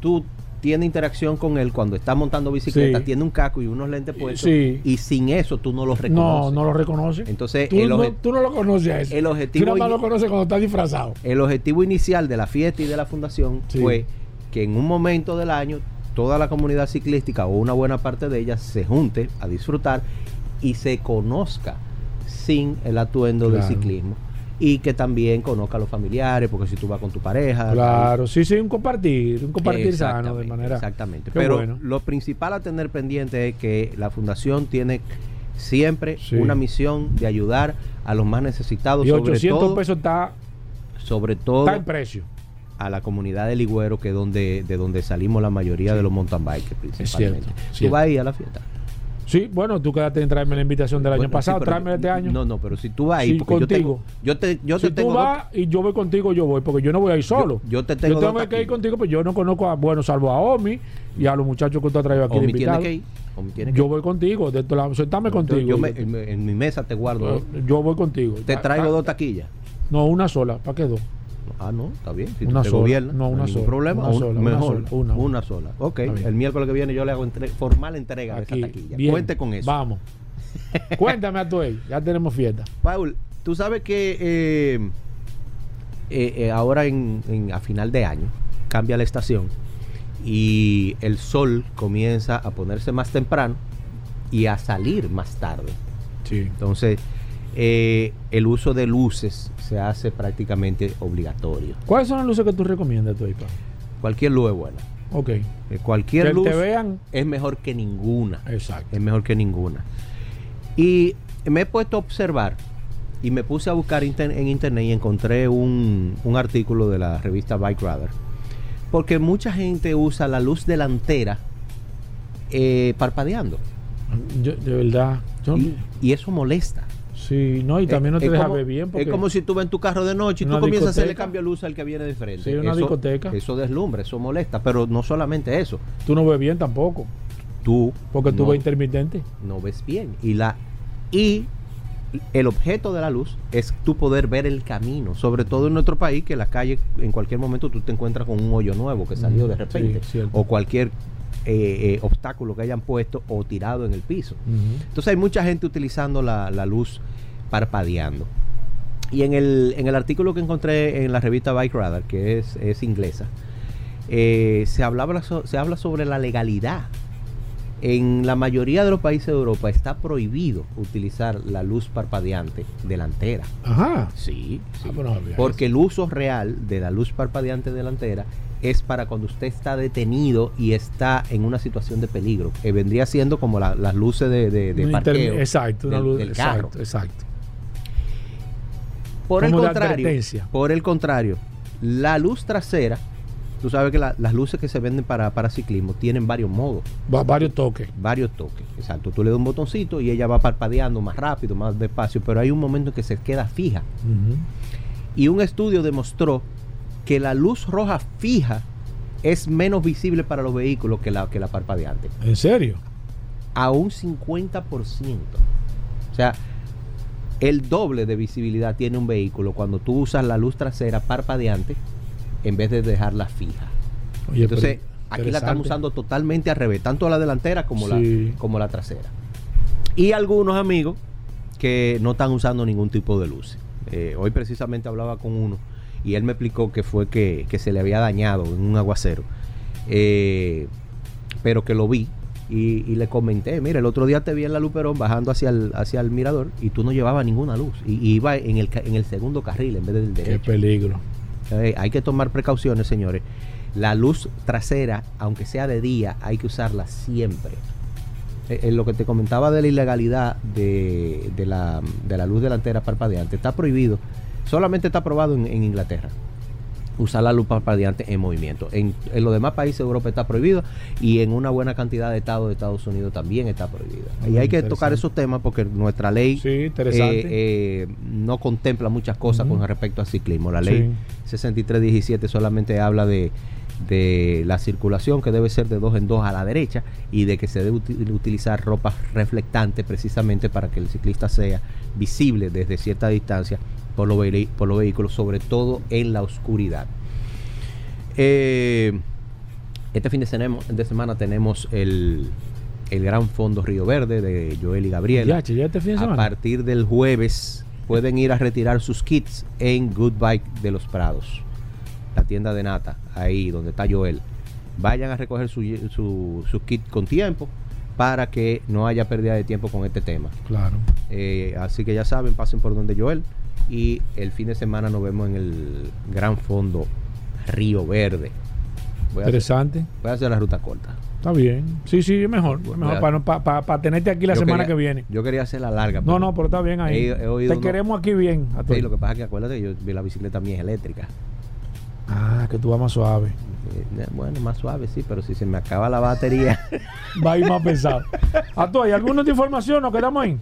tú tienes interacción con él cuando está montando bicicleta, Sí. tiene un casco y unos lentes puestos, Sí. y sin eso tú no los No, reconoces. no lo reconoce. Entonces, Tú, el, no, tú no lo conoces a eso. el Tú objetivo ini- lo conoces cuando está disfrazado. el objetivo inicial de la fiesta y de la fundación Sí. fue que en un momento del año toda la comunidad ciclística o una buena parte de ella se junte a disfrutar y se conozca sin el atuendo del Claro. ciclismo y que también conozca a los familiares porque si tú vas con tu pareja Claro, sí, sí, un compartir, un compartir sano de manera... exactamente pero bueno. lo principal a tener pendiente es que la fundación tiene siempre Sí. una misión de ayudar a los más necesitados Y sobre 800 todo pesos está, sobre todo está en precio. a la comunidad de Ligüero, que es donde, de donde salimos la mayoría de los mountain bikers principalmente. cierto, ¿Tú cierto. vas a ir a la fiesta? Sí, bueno, tú quédate en traerme la invitación del año Bueno, sí, pasado, pero- tráeme este año. No, no, pero si tú vas a ir, Sí, porque contigo. yo te, yo si te tengo tú vas y yo voy contigo, yo voy, porque yo no voy a ir solo. yo te tengo Yo tengo que ir contigo, pues yo no conozco a, bueno, salvo a Omi y a los muchachos que tú has traído aquí de Omi tiene que ir, Omi que Yo voy contigo, de la, sentame contigo. yo me- en, en mi mesa te guardo. dos. yo voy contigo. Te traigo dos taquillas. No, una sola, ¿para qué dos? Ah, no, está bien. Si Una tú te sola. gobiernas, No, una ningún sola. problema. Una Un- sola, una sola, una. una sola. Ok, el miércoles que viene yo le hago entre- formal entrega de Aquí, esa taquilla. bien, Cuente con eso. Vamos. Cuéntame a tu él, ya tenemos fiesta. Paul, tú sabes que eh, eh, eh, ahora en, en- a final de año cambia la estación y el sol comienza a ponerse más temprano y a salir más tarde. Sí. Entonces, eh, el uso de luces se hace prácticamente obligatorio. ¿Cuáles son las luces que tú recomiendas tú ahí, pa? Cualquier luz es buena. Ok. Eh, Cualquier Que luz te vean. es mejor que ninguna. Exacto. Es mejor que ninguna. Y me he puesto a observar y me puse a buscar inter- en internet y encontré un, un artículo de la revista Bike Radar. Porque mucha gente usa la luz delantera eh, parpadeando. Yo, de verdad. yo- Y, y eso molesta. Sí, no, y también no te deja ver bien. Porque Es como si tú vas en tu carro de noche y tú comienzas a hacerle cambio de luz al que viene de frente. Sí, una eso, discoteca. Eso deslumbra, eso molesta. Pero no solamente eso. tú no ves bien tampoco. Tú Porque tú no- ves intermitente. no ves bien. Y la y el objeto de la luz es tú poder ver el camino, sobre todo en nuestro país, que la calle en cualquier momento tú te encuentras con un hoyo nuevo que salió Mm, de repente, sí, o cualquier eh, eh, obstáculo que hayan puesto o tirado en el piso. Entonces hay mucha gente utilizando la, la luz parpadeando. Y en el, en el artículo que encontré en la revista Bike Radar, que es, es inglesa, eh, se, hablaba, so- se habla sobre la legalidad. En la mayoría de los países de Europa está prohibido utilizar la luz parpadeante delantera. Ajá. Sí, sí. Ah, Porque el uso real de la luz parpadeante delantera es para cuando usted está detenido y está en una situación de peligro. Que vendría siendo como la- las luces de, de, parqueo una luz. del exacto, carro. exacto. Por el contrario, por el contrario, la luz trasera, tú sabes que la- las luces que se venden para, para ciclismo tienen varios modos, Va- varios toques. varios toques. Exacto, tú le das un botoncito y ella va parpadeando más rápido, más despacio, pero hay un momento en que se queda fija. Y un estudio demostró que la luz roja fija es menos visible para los vehículos que la, que la parpadeante. ¿En serio? A un 50%. O sea, el doble de visibilidad tiene un vehículo cuando tú usas la luz trasera parpadeante en vez de dejarla fija. Oye, Entonces, aquí la estamos usando totalmente al revés, tanto la delantera como, Sí. la, como la trasera. Y algunos amigos que no están usando ningún tipo de luz. Eh, hoy precisamente hablaba con uno y él me explicó que fue que, que se le había dañado en un aguacero. Eh, pero que lo vi Y, y le comenté, mira, el otro día te vi en la Luperón bajando hacia el, hacia el mirador y tú no llevabas ninguna luz. Y, y iba en el, en el segundo carril en vez del Qué derecho. peligro. Eh, hay que tomar precauciones, señores. La luz trasera, aunque sea de día, hay que usarla siempre. Eh, eh, lo que te comentaba de la ilegalidad de, de la, de la luz delantera parpadeante está prohibido. Solamente está aprobado en, en Inglaterra. Usar la luz parpadeante en movimiento. En, en los demás países de Europa está prohibido y en una buena cantidad de estados de Estados Unidos también está prohibido. Y hay que tocar esos temas porque nuestra ley Sí, eh, eh, no contempla muchas cosas con respecto al ciclismo. La ley 6317 solamente habla de, de la circulación que debe ser de dos en dos a la derecha y de que se debe uti- utilizar ropa reflectante precisamente para que el ciclista sea visible desde cierta distancia por los, vehi- por los vehículos, sobre todo en la oscuridad. Eh, este fin de, semana tenemos el, el Gran Fondo Río Verde de Joel y Gabriela. Ya, ya este fin de A partir del jueves pueden ir a retirar sus kits en Good Bike de los Prados, la tienda de Nata, ahí donde está Joel. Vayan a recoger su, su, su kit con tiempo para que no haya pérdida de tiempo con este tema. Claro. Eh, así que ya saben, pasen por donde Joel y el fin de semana nos vemos en el Gran Fondo Río Verde. Voy a hacer, Interesante. voy a hacer la ruta corta. Está bien. Sí, sí, es mejor. es mejor para, no- pa- pa- pa tenerte aquí la Yo semana quería- que viene. Yo quería hacer la larga. No, no, pero está bien ahí. He- he oído Te uno- queremos aquí bien. A Sí, lo que pasa es que acuérdate que yo vi la bicicleta mía es eléctrica. Ah, que tú vas más suave. Eh, Bueno, más suave, sí, pero si se me acaba la batería. Va a ir más pesado. ¿A tú hay alguna otra información? ¿Nos quedamos ahí?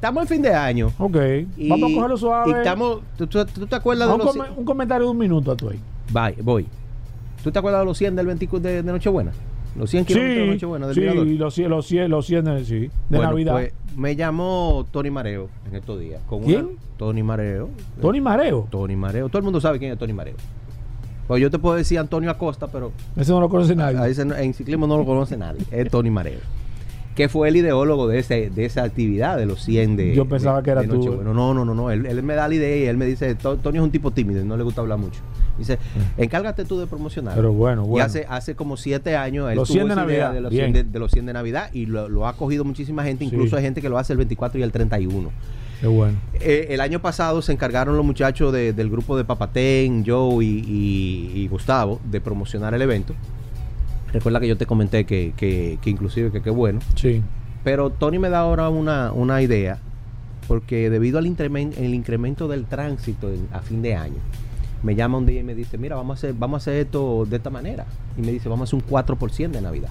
Estamos en fin de año. Ok. Y- Vamos a cogerlo suave. Y estamos. ¿tú, tú- tú te acuerdas de un, los. un comentario de un minuto a tú ahí. Bye, voy. ¿Tú te acuerdas de los 100 del 24 de, de Nochebuena? Los 100 kilómetros de Sí, Nochebuena del sí, Mirador. los 100, los 100, los 100 de, sí, de Bueno, Navidad. pues, me llamó Tony Mareo en estos días. Con ¿Quién? una- Tony Mareo. Tony Mareo. Tony Mareo. Todo el mundo sabe quién es Tony Mareo. Pues yo te puedo decir Antonio Acosta, pero Ese no lo conoce nadie. a ese en ciclismo no lo conoce nadie. Es Tony Mareo. Que fue el ideólogo de, ese, de esa actividad de los 100 de. Yo pensaba de- que era de tú. Nochebuena. No, no, no, no. Él, él me da la idea y él me dice: "To- Tony es un tipo tímido y no le gusta hablar mucho. Dice: Encárgate tú de promocionar. Mm. Pero bueno, Y bueno. hace, hace como siete años él Los tuvo 100 de esa idea Navidad, de los, bien. 100 de, de los 100 de Navidad y lo, lo ha cogido muchísima gente. Sí. Incluso hay gente que lo hace el 24 y el 31. Qué bueno. Eh, el año pasado se encargaron los muchachos de- del grupo de Papatén, Joe y, y- y Gustavo de promocionar el evento. Recuerda que yo te comenté que, que, que inclusive que qué bueno. Sí. Pero Tony me da ahora una, una idea, porque debido al incremento, el incremento del tránsito en- a fin de año, me llama un día y me dice, mira, vamos a hacer, vamos a hacer esto de esta manera. Y me dice, vamos a hacer un 4% de Navidad.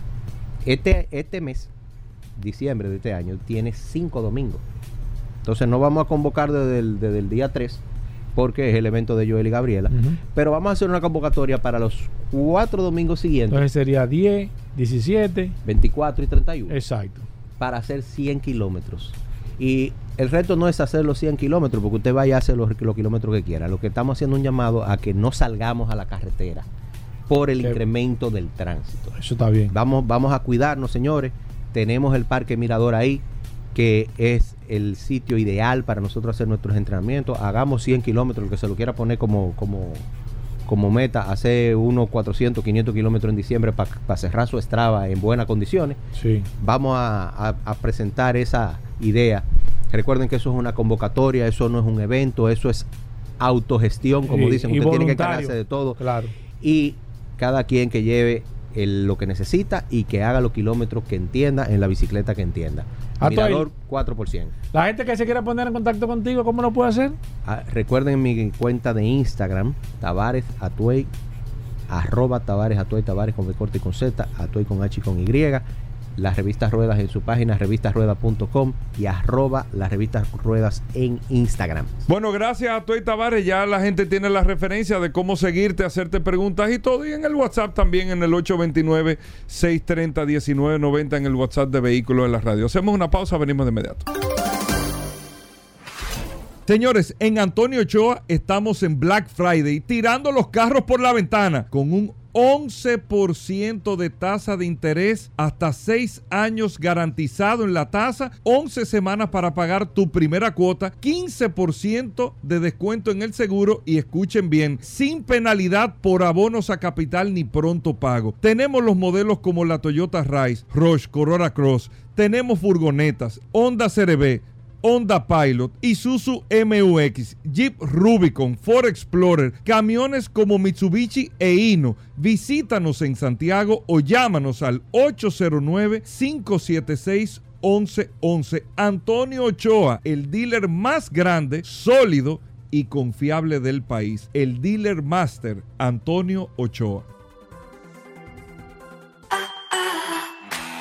Este, este mes, diciembre de este año, tiene cinco domingos. Entonces no vamos a convocar desde el, desde el día 3, porque es el evento de Joel y Gabriela. Pero vamos a hacer una convocatoria para los cuatro domingos siguientes, Entonces sería 10, 17. 24 y 31 Exacto. para hacer 100 kilómetros. Y el reto no es hacer los 100 kilómetros, porque usted vaya a hacer los, los kilómetros que quiera. Lo que estamos haciendo es un llamado a que no salgamos a la carretera por el Que- incremento del tránsito. Eso está bien. Vamos, vamos a cuidarnos, señores. Tenemos el Parque Mirador ahí, que es el sitio ideal para nosotros hacer nuestros entrenamientos. Hagamos 100 kilómetros, el que se lo quiera poner como, como, como meta, hacer unos 400, 500 kilómetros en diciembre para cerrar su estraba en buenas condiciones Sí. vamos a, a- a presentar esa idea. Recuerden que eso es una convocatoria, eso no es un evento, eso es autogestión, como Y- dicen, y usted tiene que encargarse de todo. Claro. Y cada quien que lleve el- lo que necesita y que haga los kilómetros que entienda en la bicicleta que entienda. Ah. Mirador 4%. La gente que se quiera poner en contacto contigo, ¿cómo lo puede hacer? Ah, recuerden mi cuenta de Instagram, Tavares Atuey, arroba Tavares Atuey, Tavares con B corte y con Z, Atuey con H y con Y. Las revistas Ruedas en su página, revistasruedas.com y arroba las revistas Ruedas en Instagram. Bueno, gracias a Toy Tavares. Ya la gente tiene la referencia de cómo seguirte, hacerte preguntas y todo. Y en el WhatsApp también, en el 829-630-1990, en el WhatsApp de Vehículos en la Radio. Hacemos una pausa, venimos de inmediato. Señores, en Antonio Ochoa estamos en Black Friday tirando los carros por la ventana con un 11% de tasa de interés hasta 6 años garantizado en la tasa, 11 semanas para pagar tu primera cuota, 15% de descuento en el seguro y escuchen bien, sin penalidad por abonos a capital ni pronto pago. Tenemos los modelos como la Toyota Rise, Roche, Corolla Cross, tenemos furgonetas, Honda CRB, Honda Pilot, Isuzu MUX, Jeep Rubicon, Ford Explorer, camiones como Mitsubishi e Hino. Visítanos en Santiago o llámanos al 809-576-1111. Antonio Ochoa, el dealer más grande, sólido y confiable del país. El dealer master, Antonio Ochoa.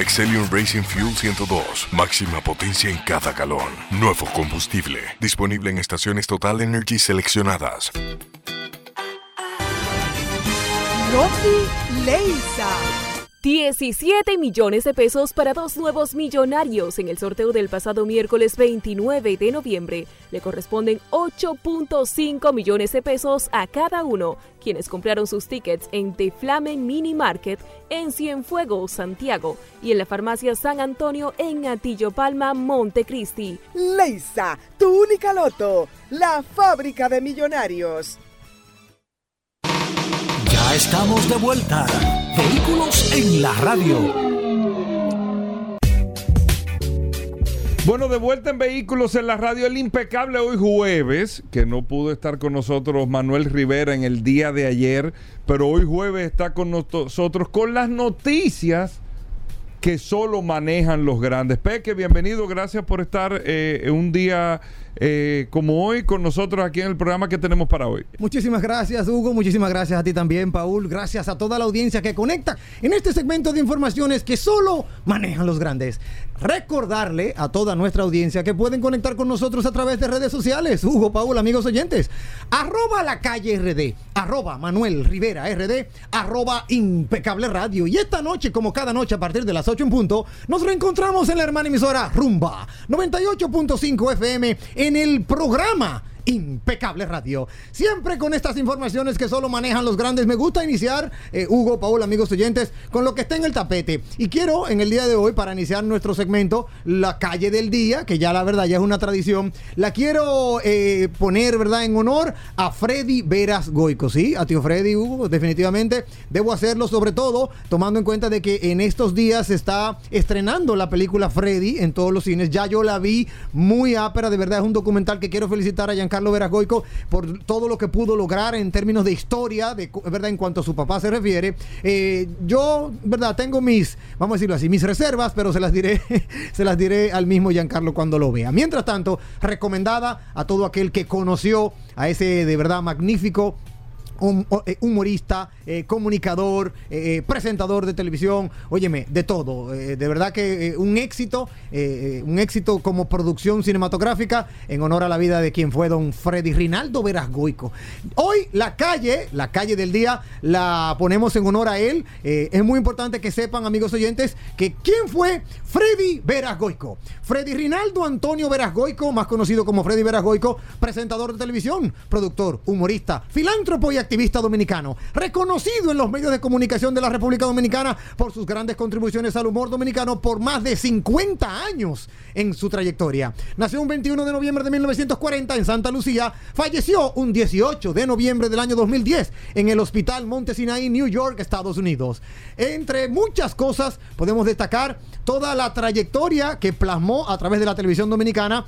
Excelium Racing Fuel 102. Máxima potencia en cada galón. Nuevo combustible. Disponible en estaciones Total Energy seleccionadas. Rocky Leisa. 17 millones de pesos para dos nuevos millonarios en el sorteo del pasado miércoles 29 de noviembre. Le corresponden 8.5 millones de pesos a cada uno, quienes compraron sus tickets en The Flamen Mini Market en Cienfuegos, Santiago, y en la farmacia San Antonio en Atillo Palma, Montecristi. Leisa, tu única loto, la fábrica de millonarios. Estamos de vuelta. Vehículos en la radio. Bueno, de vuelta en Vehículos en la radio, el impecable hoy jueves, que no pudo estar con nosotros Manuel Rivera en el día de ayer, pero hoy jueves está con nosotros con las noticias que solo manejan los grandes. Peque, bienvenido, gracias por estar eh, un día eh, como hoy con nosotros aquí en el programa que tenemos para hoy. Muchísimas gracias, Hugo. Muchísimas gracias a ti también, Paul. Gracias a toda la audiencia que conecta en este segmento de informaciones que solo manejan los grandes. Recordarle a toda nuestra audiencia que pueden conectar con nosotros a través de redes sociales. Hugo, Paul, amigos oyentes. Arroba la calle RD, arroba Manuel Rivera RD, arroba impecable radio. Y esta noche, como cada noche a partir de las 8 en punto, nos reencontramos en la hermana emisora Rumba 98.5 FM en el programa Impecable Radio. Siempre con estas informaciones que solo manejan los grandes. Me gusta iniciar, eh, Hugo, Paul, amigos oyentes, con lo que está en el tapete. Y quiero en el día de hoy, para iniciar nuestro segmento, la calle del día, que ya la verdad ya es una tradición, la quiero eh, poner, ¿verdad?, en honor a Freddy Veras Goico. Sí, a tío Freddy, Hugo, definitivamente. Debo hacerlo, sobre todo, tomando en cuenta de que en estos días se está estrenando la película Freddy en todos los cines. Ya yo la vi muy ápera, de verdad, es un documental que quiero felicitar a Giancarlo Veras Goico por todo lo que pudo lograr en términos de historia, de verdad, en cuanto a su papá se refiere. Eh, yo, verdad, tengo mis, vamos a decirlo así, mis reservas, pero se las diré, se las diré al mismo Giancarlo cuando lo vea. Mientras tanto, recomendada a todo aquel que conoció a ese de verdad magnífico eh, humorista, eh, comunicador, eh, presentador de televisión, óyeme, de todo. de verdad que un éxito, un éxito como producción cinematográfica en honor a la vida de quien fue don Freddy Rinaldo Veras Goico. Hoy la calle, la calle del día, la ponemos en honor a él. es muy importante que sepan, amigos oyentes, que quién fue Freddy Veras Goico. Freddy Rinaldo Antonio Veras Goico, más conocido como Freddy Veras Goico, presentador de televisión, productor, humorista, filántropo y activista dominicano, reconocido en los medios de comunicación de la República Dominicana por sus grandes contribuciones al humor dominicano por más de 50 años en su trayectoria. Nació un 21 de noviembre de 1940 en Santa Lucía, falleció un 18 de noviembre del año 2010 en el Hospital Monte Sinai, New York, Estados Unidos. Entre muchas cosas podemos destacar toda la trayectoria que plasmó a través de la televisión dominicana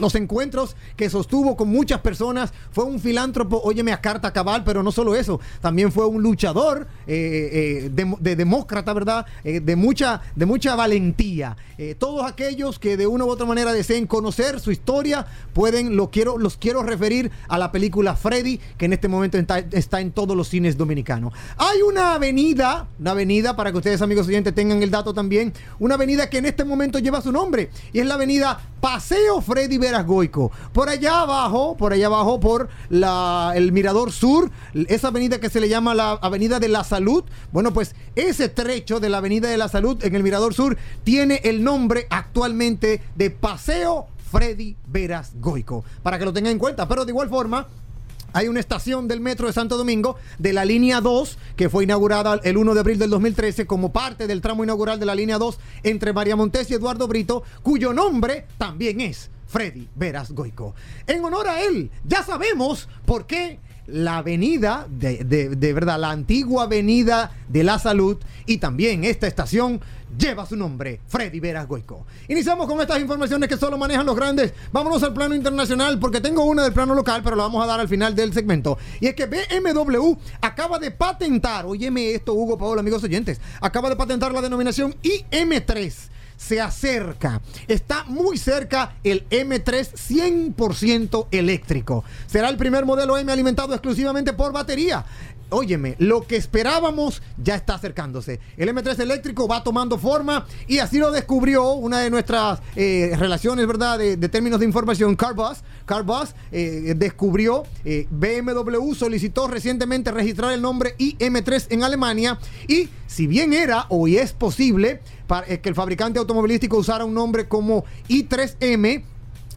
los encuentros que sostuvo con muchas personas, fue un filántropo, óyeme a carta cabal, pero no solo eso, también fue un luchador eh, eh, de, de demócrata, ¿verdad? Eh, de, mucha, de mucha valentía. Todos aquellos que de una u otra manera deseen conocer su historia, pueden, lo quiero, los quiero referir a la película Freddy, que en este momento está, está en todos los cines dominicanos. Hay una avenida, una avenida, para que ustedes amigos oyentes tengan el dato también, una avenida que en este momento lleva su nombre, y es la avenida Paseo Freddy Veras Goico. Por allá abajo, por allá abajo, por el Mirador Sur, esa avenida que se le llama la Avenida de la Salud. Bueno, pues ese trecho de la Avenida de la Salud en el Mirador Sur tiene el nombre actualmente de Paseo Freddy Veras Goico. Para que lo tengan en cuenta. Pero de igual forma, hay una estación del metro de Santo Domingo de la línea 2 que fue inaugurada el 1 de abril del 2013 como parte del tramo inaugural de la línea 2 entre María Montes y Eduardo Brito, cuyo nombre también es Freddy Veras Goico. En honor a él, ya sabemos por qué la avenida, de, de, de, verdad, la antigua avenida de la salud y también esta estación lleva su nombre, Freddy Veras Goico. Iniciamos con estas informaciones que solo manejan los grandes. Vámonos al plano internacional porque tengo una del plano local, pero la vamos a dar al final del segmento. Y es que BMW acaba de patentar, óyeme esto, Hugo Paola, amigos oyentes, acaba de patentar la denominación IM3 se acerca. Está muy cerca el M3 100% eléctrico. Será el primer modelo M alimentado exclusivamente por batería. Óyeme, lo que esperábamos ya está acercándose. El M3 eléctrico va tomando forma y así lo descubrió una de nuestras eh, relaciones, ¿verdad? De, términos de información, Carbus. Carbus eh, descubrió, eh, BMW solicitó recientemente registrar el nombre IM3 en Alemania y si bien era o y es posible para, que el fabricante automovilístico usara un nombre como I3M,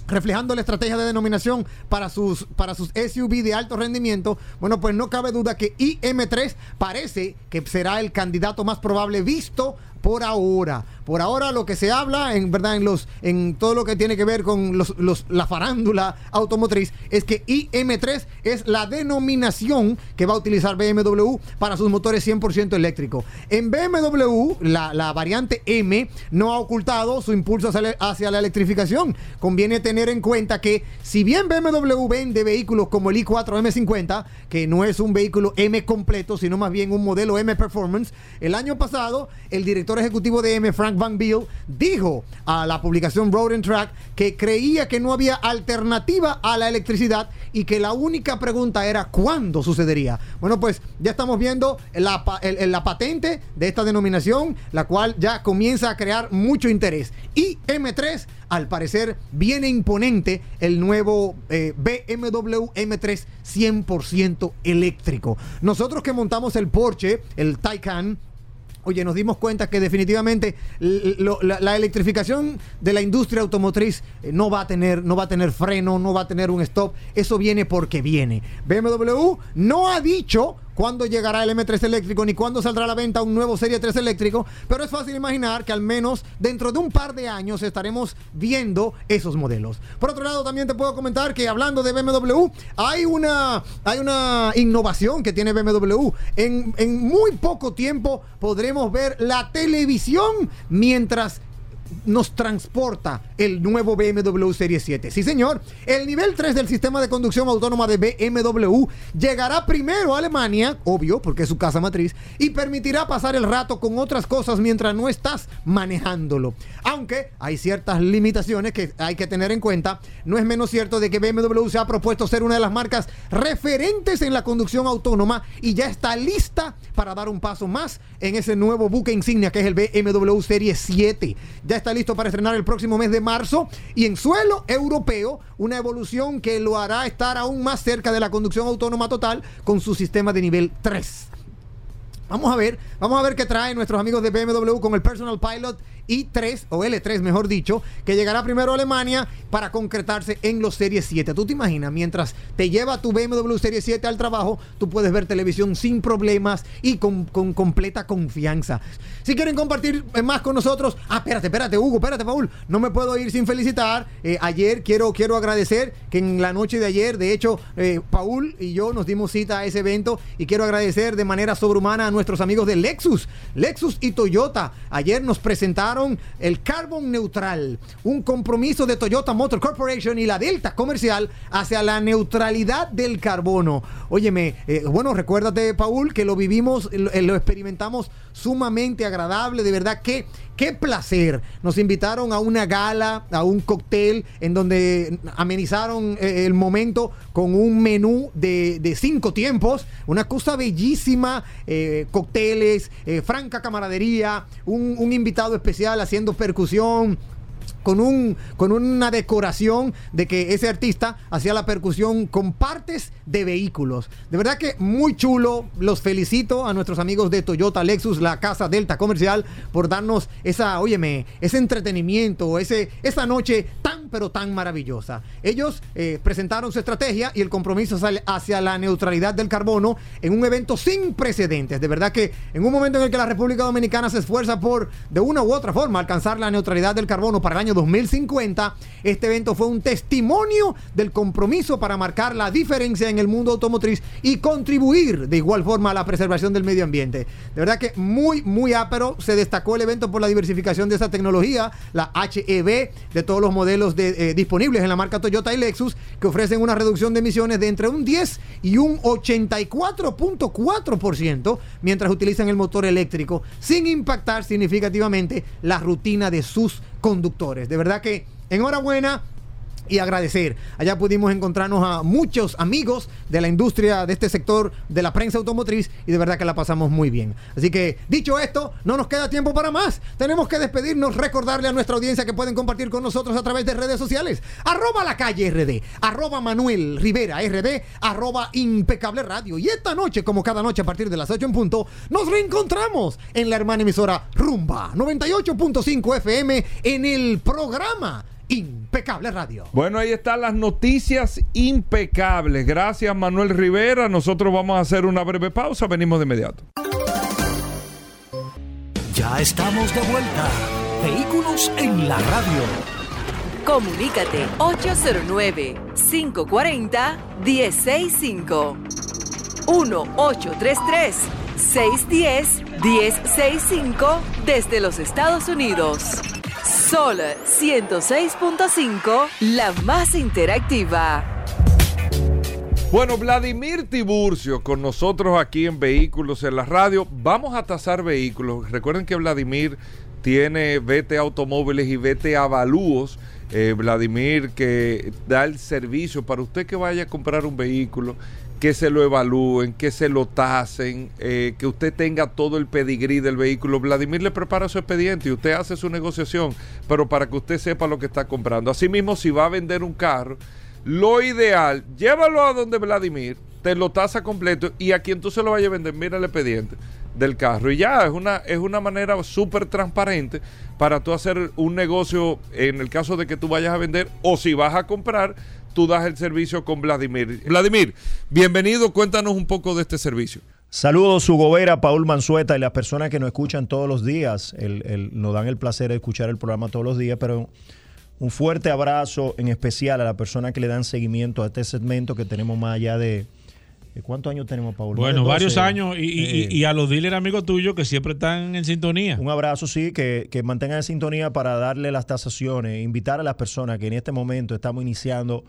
reflejando la estrategia de denominación para sus, para sus SUV de alto rendimiento, bueno, pues no cabe duda que IM3 parece que será el candidato más probable visto por ahora. Por ahora lo que se habla, en verdad, en los, en todo lo que tiene que ver con los, los, la farándula automotriz, es que IM3 es la denominación que va a utilizar BMW para sus motores 100% eléctricos. En BMW, la, la, variante M no ha ocultado su impulso hacia la, hacia la electrificación. Conviene tener en cuenta que si bien BMW vende vehículos como el i4 M50, que no es un vehículo M completo, sino más bien un modelo M Performance, el año pasado el director ejecutivo de M, Frank Van Biel, dijo a la publicación Road and Track que creía que no había alternativa a la electricidad y que la única pregunta era cuándo sucedería. Bueno, pues ya estamos viendo la, la patente de esta denominación, la cual ya comienza a crear mucho interés. Y M3 al parecer viene imponente el nuevo BMW M3 100% eléctrico. Nosotros que montamos el Porsche, el Taycan, Oye, nos dimos cuenta que definitivamente la, la, electrificación de la industria automotriz eh, no va a tener, no va a tener freno, no va a tener un stop. Eso viene porque viene. BMW no ha dicho cuándo llegará el M3 eléctrico ni cuándo saldrá a la venta un nuevo Serie 3 eléctrico, pero es fácil imaginar que al menos dentro de un par de años estaremos viendo esos modelos. Por otro lado, también te puedo comentar que hablando de BMW, hay una, hay una innovación que tiene BMW. En, en muy poco tiempo podremos ver la televisión mientras nos transporta el nuevo BMW Serie 7. Sí, señor. El nivel 3 del sistema de conducción autónoma de BMW llegará primero a Alemania, obvio, porque es su casa matriz, y permitirá pasar el rato con otras cosas mientras no estás manejándolo. Aunque hay ciertas limitaciones que hay que tener en cuenta, no es menos cierto de que BMW se ha propuesto ser una de las marcas referentes en la conducción autónoma y ya está lista para dar un paso más en ese nuevo buque insignia que es el BMW Serie 7. Ya está listo para estrenar el próximo mes de marzo y en suelo europeo una evolución que lo hará estar aún más cerca de la conducción autónoma total con su sistema de nivel 3. Vamos a ver, vamos a ver qué traen nuestros amigos de BMW con el Personal Pilot i3 o L3 mejor dicho, que llegará primero a Alemania para concretarse en los Series 7. Tú te imaginas, mientras te lleva tu BMW Serie 7 al trabajo, tú puedes ver televisión sin problemas y con, con completa confianza. Si quieren compartir más con nosotros, ah, espérate, espérate, Hugo, espérate, Paul, no me puedo ir sin felicitar. Eh, ayer quiero, quiero agradecer que en la noche de ayer, de hecho, eh, Paul y yo nos dimos cita a ese evento y quiero agradecer de manera sobrehumana a nuestros amigos de Lexus, Lexus y Toyota. Ayer nos presentaron el Carbon Neutral, un compromiso de Toyota Motor Corporation y la Delta Comercial hacia la neutralidad del carbono. Óyeme, eh, bueno, recuérdate, Paul, que lo vivimos, lo, eh, experimentamos sumamente agradable, de verdad que qué placer. Nos invitaron a una gala, a un cóctel, en donde amenizaron eh, el momento con un menú de, de cinco tiempos, una cosa bellísima, eh, cócteles, eh, franca camaradería, un, un invitado especial haciendo percusión, con, un, con una decoración de que ese artista hacía la percusión con partes de vehículos. De verdad que muy chulo. Los felicito a nuestros amigos de Toyota Lexus, la casa Delta Comercial, por darnos esa, óyeme, ese entretenimiento, ese, esa noche tan pero tan maravillosa. Ellos eh, presentaron su estrategia y el compromiso hacia- la neutralidad del carbono en un evento sin precedentes. De verdad que en un momento en el que la República Dominicana se esfuerza por, de una u otra forma, alcanzar la neutralidad del carbono para el año 2050, este evento fue un testimonio del compromiso para marcar la diferencia en el mundo automotriz y contribuir de igual forma a la preservación del medio ambiente. De verdad que muy, muy ápero. Se destacó el evento por la diversificación de esa tecnología, la HEV, de todos los modelos de, eh, disponibles en la marca Toyota y Lexus, que ofrecen una reducción de emisiones de entre un 10 y un 84.4%, mientras utilizan el motor eléctrico, sin impactar significativamente la rutina de sus conductores. De verdad que enhorabuena y agradecer. Allá pudimos encontrarnos a muchos amigos de la industria de este sector de la prensa automotriz y de verdad que la pasamos muy bien. Así que dicho esto, no nos queda tiempo para más. Tenemos que despedirnos, recordarle a nuestra audiencia que pueden compartir con nosotros a través de redes sociales. Arroba la calle RD, arroba Manuel Rivera RD, arroba impecable radio. Y esta noche, como cada noche a partir de las 8 en punto, nos reencontramos en la hermana emisora Rumba 98.5 FM en el programa Impecable Radio. Bueno, ahí están las noticias impecables. Gracias, Manuel Rivera. Nosotros vamos a hacer una breve pausa. Venimos de inmediato. Ya estamos de vuelta. Vehículos en la radio. Comunícate 809-540-1065. 1-833-610-1065 desde los Estados Unidos. Sol 106.5, la más interactiva. Bueno, Vladimir Tiburcio con nosotros aquí en Vehículos en la Radio. Vamos a tasar vehículos. Recuerden que Vladimir tiene Vete Automóviles y Vete Avalúos. Eh, Vladimir que da el servicio para usted que vaya a comprar un vehículo, que se lo evalúen, que se lo tasen, eh, que usted tenga todo el pedigrí del vehículo. Vladimir le prepara su expediente y usted hace su negociación, pero para que usted sepa lo que está comprando. Asimismo, si va a vender un carro, lo ideal, llévalo a donde Vladimir, te lo tasa completo y a quien tú se lo vayas a vender, mira el expediente del carro. Y ya, es una, es una manera súper transparente para tú hacer un negocio en el caso de que tú vayas a vender o si vas a comprar, tú das el servicio con Vladimir. Vladimir, bienvenido, cuéntanos un poco de este servicio. Saludos, Hugo Vera, Paul Manzueta y las personas que nos escuchan todos los días. El- el- nos dan el placer de escuchar el programa todos los días, pero un fuerte abrazo en especial a las personas que le dan seguimiento a este segmento que tenemos más allá de... ¿de ¿Cuántos años tenemos, Paul? Más de Bueno, 12. varios años y, Eh, y a los dealers amigos tuyos que siempre están en sintonía. Un abrazo, sí, que, que mantengan en sintonía para darle las tasaciones, invitar a las personas que en este momento estamos iniciando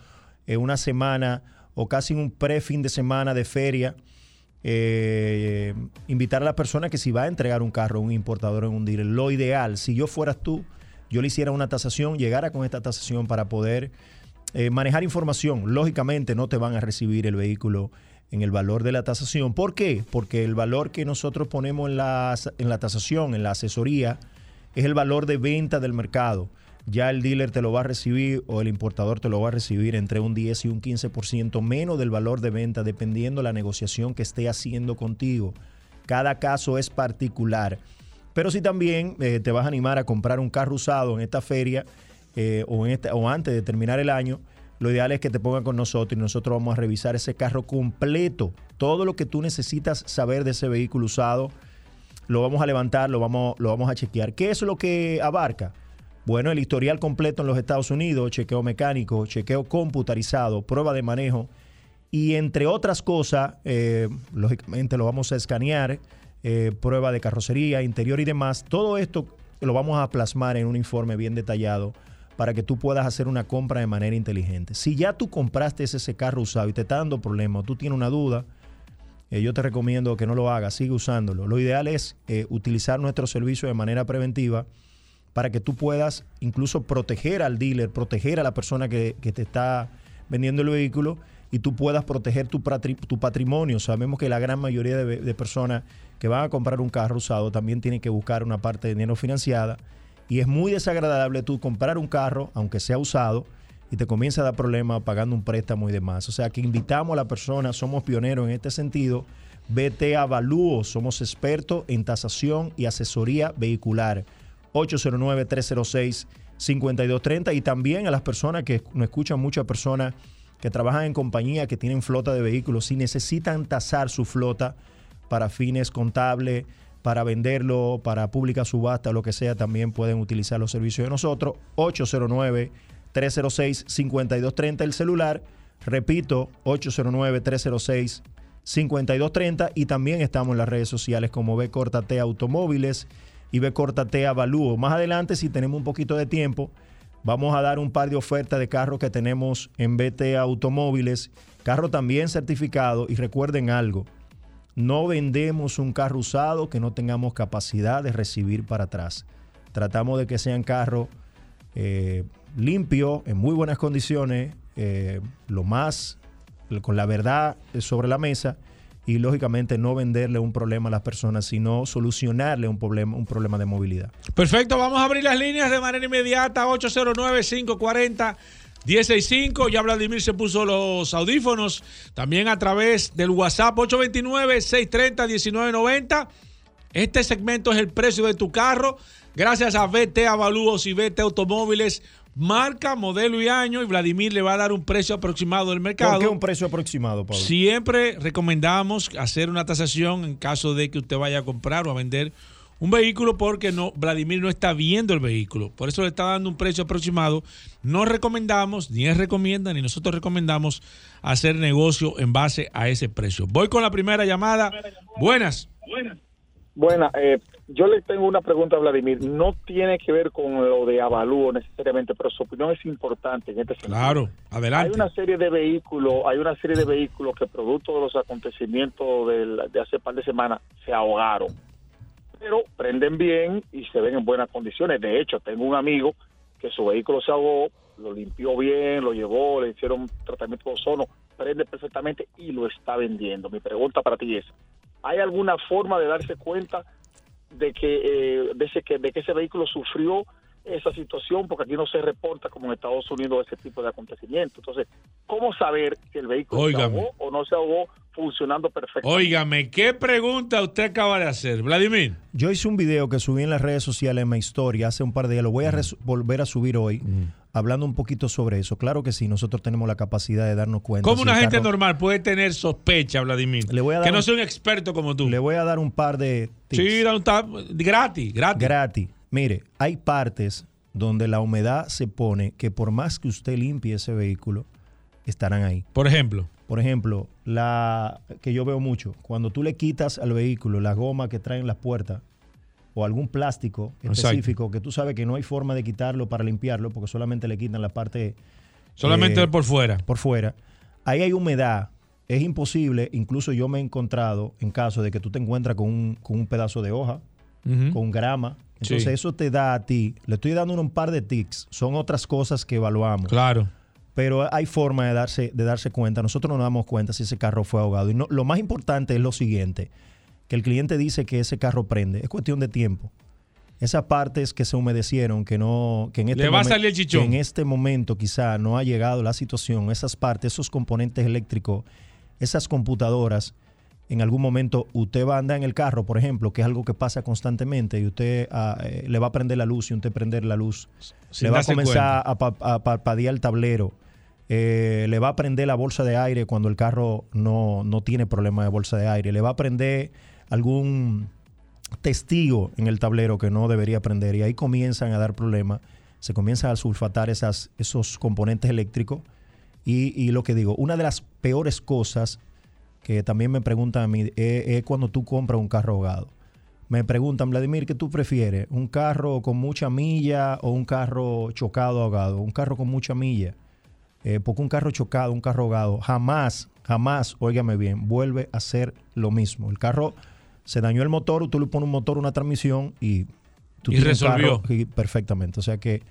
eh, una semana o casi un pre-fin de semana de feria. eh, invitar a las personas que si va a entregar un carro a un importador en un dealer, lo ideal, si yo fueras tú, yo le hiciera una tasación, llegara con esta tasación para poder eh, manejar información. Lógicamente no te van a recibir el vehículo en el valor de la tasación. ¿Por qué? Porque el valor que nosotros ponemos en la, en la tasación, en la asesoría, es el valor de venta del mercado. Ya el dealer te lo va a recibir o el importador te lo va a recibir entre un 10 y un 15% menos del valor de venta, dependiendo la negociación que esté haciendo contigo. Cada caso es particular. Pero si también eh, te vas a animar a comprar un carro usado en esta feria eh, o, en esta, o antes de terminar el año, lo ideal es que te pongan con nosotros y nosotros vamos a revisar ese carro completo. Todo lo que tú necesitas saber de ese vehículo usado, lo vamos a levantar, lo vamos, lo vamos a chequear. ¿Qué es lo que abarca? Bueno, el historial completo en los Estados Unidos, chequeo mecánico, chequeo computarizado, prueba de manejo y entre otras cosas, eh, lógicamente lo vamos a escanear, eh, prueba de carrocería, interior y demás. Todo esto lo vamos a plasmar en un informe bien detallado para que tú puedas hacer una compra de manera inteligente. Si ya tú compraste ese carro usado y te está dando problemas, tú tienes una duda, eh, yo te recomiendo que no lo hagas, sigue usándolo. Lo ideal es eh, utilizar nuestro servicio de manera preventiva para que tú puedas incluso proteger al dealer, proteger a la persona que, te está vendiendo el vehículo y tú puedas proteger tu patrimonio. Sabemos que la gran mayoría de, de personas que van a comprar un carro usado también tienen que buscar una parte de dinero financiada y es muy desagradable tú comprar un carro, aunque sea usado, y te comienza a dar problemas pagando un préstamo y demás. O sea que invitamos a la persona, somos pioneros en este sentido. Vete a Avalúo, somos expertos en tasación y asesoría vehicular. 809-306-5230 y también a las personas que nos escuchan, muchas personas que trabajan en compañía, que tienen flota de vehículos, si necesitan tasar su flota para fines contables, para venderlo, para pública subasta, lo que sea, también pueden utilizar los servicios de nosotros. 809-306-5230 el celular. Repito, 809-306-5230 y también estamos en las redes sociales como B Cortate Automóviles y B Cortate Avalúo. Más adelante, si tenemos un poquito de tiempo, vamos a dar un par de ofertas de carros que tenemos en BT Automóviles, carro también certificado y recuerden algo, no vendemos un carro usado que no tengamos capacidad de recibir para atrás. Tratamos de que sean carros eh, limpios, en muy buenas condiciones, eh, lo más con la verdad sobre la mesa y lógicamente no venderle un problema a las personas, sino solucionarle un problema, un problema de movilidad. Perfecto, vamos a abrir las líneas de manera inmediata, 809-540-165. Ya Vladimir se puso los audífonos, también a través del WhatsApp 829-630-1990. Este segmento es el precio de tu carro, gracias a VT Avalúos y VT Automóviles. Marca, modelo y año, y Vladimir le va a dar un precio aproximado del mercado. ¿Por qué un precio aproximado, Pablo? Siempre recomendamos hacer una tasación en caso de que usted vaya a comprar o a vender un vehículo porque no Vladimir no está viendo el vehículo. Por eso le está dando un precio aproximado. No recomendamos, ni él recomienda, ni nosotros recomendamos hacer negocio en base a ese precio. Voy con la primera llamada. Buenas. Buena, eh, yo le tengo una pregunta a Vladimir. No tiene que ver con lo de avalúo necesariamente, pero su opinión es importante en este sentido. Claro, adelante. Hay una serie de vehículos, hay una serie de vehículos que producto de los acontecimientos del- de hace par de semanas se ahogaron, pero prenden bien y se ven en buenas condiciones. De hecho, tengo un amigo que su vehículo se ahogó, lo limpió bien, lo llevó, le hicieron tratamiento de ozono, prende perfectamente y lo está vendiendo. Mi pregunta para ti es, ¿hay alguna forma de darse cuenta de que, eh, de, ese, que, de que ese vehículo sufrió esa situación? Porque aquí no se reporta como en Estados Unidos ese tipo de acontecimientos. Entonces, ¿cómo saber si el vehículo se ahogó o no se ahogó funcionando perfectamente? Óigame, ¿qué pregunta usted acaba de hacer, Vladimir? Yo hice un video que subí en las redes sociales en mi historia hace un par de días. Lo voy a res- volver a subir hoy, hablando un poquito sobre eso. Claro que sí, nosotros tenemos la capacidad de darnos cuenta. ¿Cómo si una gente carro- normal puede tener sospecha, Vladimir? Le voy a dar que no sea un experto como tú. Le voy a dar un par de tips. Sí, da un tap gratis, gratis. Gratis. Mire, hay partes donde la humedad se pone que por más que usted limpie ese vehículo, estarán ahí. Por ejemplo. Por ejemplo, la que yo veo mucho, cuando tú le quitas al vehículo la goma que traen las puertas o algún plástico Exacto. específico que tú sabes que no hay forma de quitarlo para limpiarlo porque solamente le quitan la parte Solamente eh, por fuera. por fuera. Ahí hay humedad. Es imposible, incluso yo me he encontrado en caso de que tú te encuentras con un, con un pedazo de hoja, con grama. Entonces Sí. eso te da a ti, le estoy dando un par de tics, son otras cosas que evaluamos. Claro. Pero hay forma de darse, de darse cuenta. Nosotros no nos damos cuenta si ese carro fue ahogado. Y no- lo más importante es lo siguiente, que el cliente dice que ese carro prende. Es cuestión de tiempo. Esas partes que se humedecieron, que no, que en este Le va a momen- salir el chichón. que en este momento quizá no ha llegado la situación, esas partes, esos componentes eléctricos, esas computadoras, en algún momento usted va a andar en el carro, por ejemplo, que es algo que pasa constantemente, y usted ah, eh, le va a prender la luz y usted prender la luz, Sin le va a comenzar a, pa- a parpadear el tablero, eh, le va a prender la bolsa de aire cuando el carro no, no tiene problema de bolsa de aire, le va a prender algún testigo en el tablero que no debería prender y ahí comienzan a dar problemas, se comienzan a sulfatar esas, esos componentes eléctricos y, y lo que digo, una de las peores cosas que también me preguntan a mí es, es cuando tú compras un carro ahogado. me preguntan, Vladimir, ¿qué tú prefieres? ¿Un carro con mucha milla o un carro chocado ahogado? Un carro con mucha milla. Eh, porque un carro chocado, un carro ahogado, jamás, jamás, óigame bien, vuelve a ser lo mismo. El carro se dañó el motor, tú le pones un motor, una transmisión y tú Y un resolvió. carro y- perfectamente. O sea que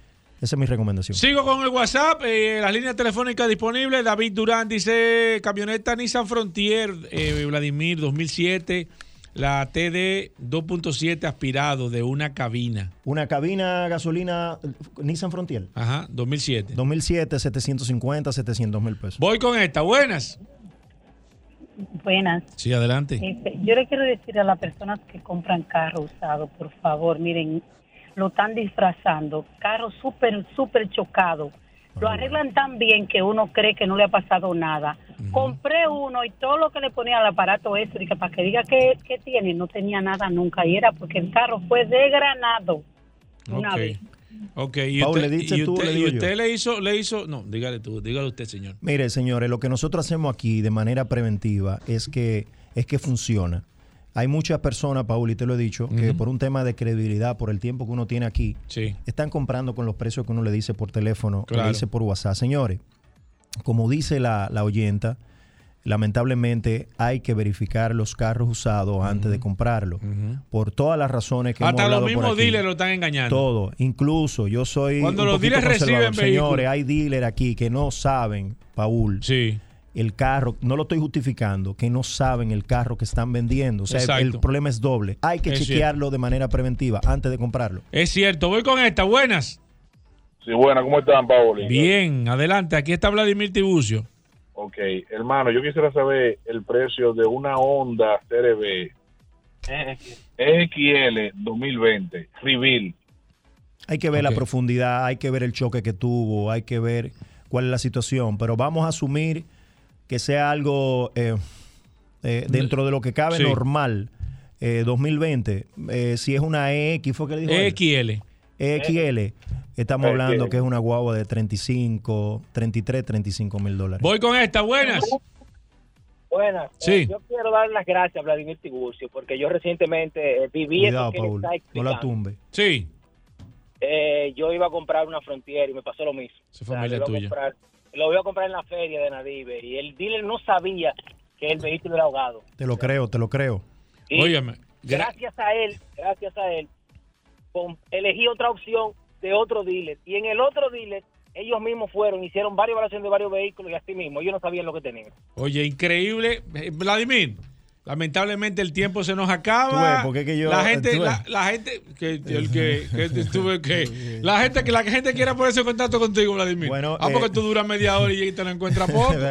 esa es mi recomendación. Sigo con el WhatsApp, eh, las líneas telefónicas disponibles. David Durán dice camioneta Nissan Frontier, eh, Vladimir 2007, la TD 2.7 aspirado de una cabina. Una cabina gasolina Nissan Frontier. Ajá, 2007. 2007, 750, 700 mil pesos. Voy con esta, buenas. Buenas. Sí, adelante. Este, yo le quiero decir a las personas que compran carro usado, por favor, miren, lo están disfrazando. Carro súper, súper chocado. Lo arreglan tan bien que uno cree que no le ha pasado nada. Compré uno y todo lo que le ponía al aparato que para que diga que, que tiene, no tenía nada nunca. Y era porque el carro fue degranado. Una Ok. vez. Ok, y Paul, usted, ¿le dices y tú o usted- le y digo yo? usted le hizo, le hizo, no, dígale tú, dígale usted, señor. Mire, señores, lo que nosotros hacemos aquí de manera preventiva es que, es que funciona. Hay muchas personas, Paul, y te lo he dicho, que por un tema de credibilidad, por el tiempo que uno tiene aquí, Sí. están comprando con los precios que uno le dice por teléfono, le dice por WhatsApp. Señores, como dice la, la oyenta, lamentablemente hay que verificar los carros usados antes de comprarlo. Por todas las razones que Hasta hemos los hablado por mismos dealers lo están engañando. Todo, incluso yo soy Cuando un los dealers reciben. Señores, hay dealers aquí que no saben, Paul. El carro, no lo estoy justificando, que no saben el carro que están vendiendo. O sea, el problema es doble. Hay que Es chequearlo de manera preventiva antes de comprarlo. Es cierto, voy con esta, buenas. Sí, buena, ¿cómo están, Paoli? Bien, adelante, aquí está Vladimir Tiburcio. Ok, hermano, yo quisiera saber el precio de una Honda CRB XL 2020, Reveal. Hay que ver la profundidad, hay que ver el choque que tuvo, hay que ver cuál es la situación. Pero vamos a asumir que sea algo eh, eh, dentro de lo que cabe Sí. normal. Eh, 2020, eh, si es una EX, ¿fue que le dijo? él? XL. XL, estamos XL. hablando que es una guagua de 35, 33, 35 mil dólares. Voy con esta, buenas. Buenas. Sí. Eh, yo quiero dar las gracias a Vladimir Tiburcio porque yo recientemente viví Cuidado, eso que Paul, está no la tumbe. Sí. Eh, yo iba a comprar una Frontier y me pasó lo mismo. Esa familia lo iba a tuya. Lo iba a comprar en la feria de Nadive y el dealer no sabía que el vehículo era ahogado. Te lo creo, te lo creo. Y Óyeme, Gracias a él, gracias a él, elegí otra opción de otro dealer y en el otro dealer ellos mismos fueron, hicieron varias evaluaciones de varios vehículos y así mismo, ellos no sabían lo que tenían. Oye, increíble. Eh, Vladimir, lamentablemente el tiempo se nos acaba. Ves, que yo- la gente, la, la gente, que, el que, que tú ves que, la gente que la gente quiera ponerse en contacto contigo, Vladimir. Bueno, ah, porque eh, tú duras media hora y te lo encuentras poco.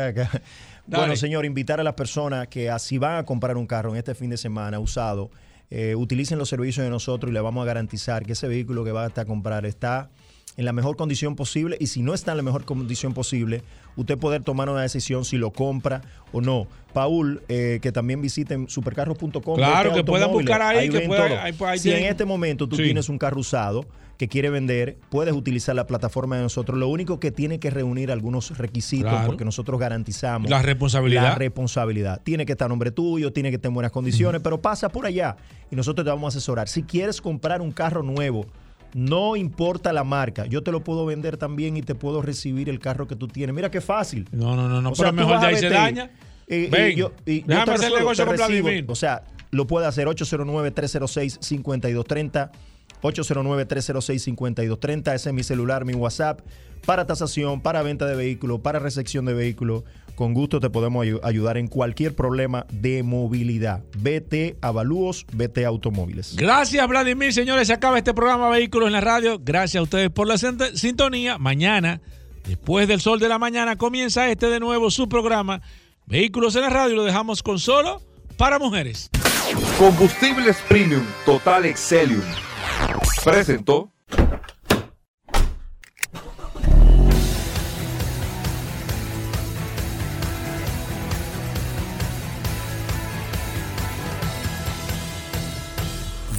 Bueno, señor, invitar a las personas que así van a comprar un carro en este fin de semana usado, eh, utilicen los servicios de nosotros y le vamos a garantizar que ese vehículo que va a estar a comprar está en la mejor condición posible y si no está en la mejor condición posible, usted poder tomar una decisión si lo compra o no. Paul, eh, que también visiten supercarros.com. Claro, que puedan buscar ahí, que ven pueda- ahí- ahí si en este momento tú Sí. tienes un carro usado que quiere vender, puedes utilizar la plataforma de nosotros. Lo único que tiene que reunir algunos requisitos Claro. porque nosotros garantizamos La responsabilidad. la responsabilidad. Tiene que estar a nombre tuyo, tiene que estar en buenas condiciones, pero pasa por allá y nosotros te vamos a asesorar. Si quieres comprar un carro nuevo, no importa la marca, yo te lo puedo vender también y te puedo recibir el carro que tú tienes. Mira qué fácil. No, no, no, no, O pero sea, mejor de ahí se daña. y- y Ven, yo- y yo déjame te hacer resuelvo, negocio te con recibo. Vladimir. O sea, lo puede hacer 809-306-5230. 809-306-5230. Ese es mi celular, mi WhatsApp. Para tasación, para venta de vehículos, para recepción de vehículos. Con gusto te podemos ayu- ayudar en cualquier problema de movilidad. Vete Avalúos, vete Automóviles. Gracias, Vladimir. Señores, se acaba este programa Vehículos en la Radio. Gracias a ustedes por la sint- sintonía. Mañana, después del sol de la mañana, comienza este de nuevo su programa Vehículos en la Radio. Lo dejamos con solo para mujeres. Combustibles Premium Total Excelium. Presentó.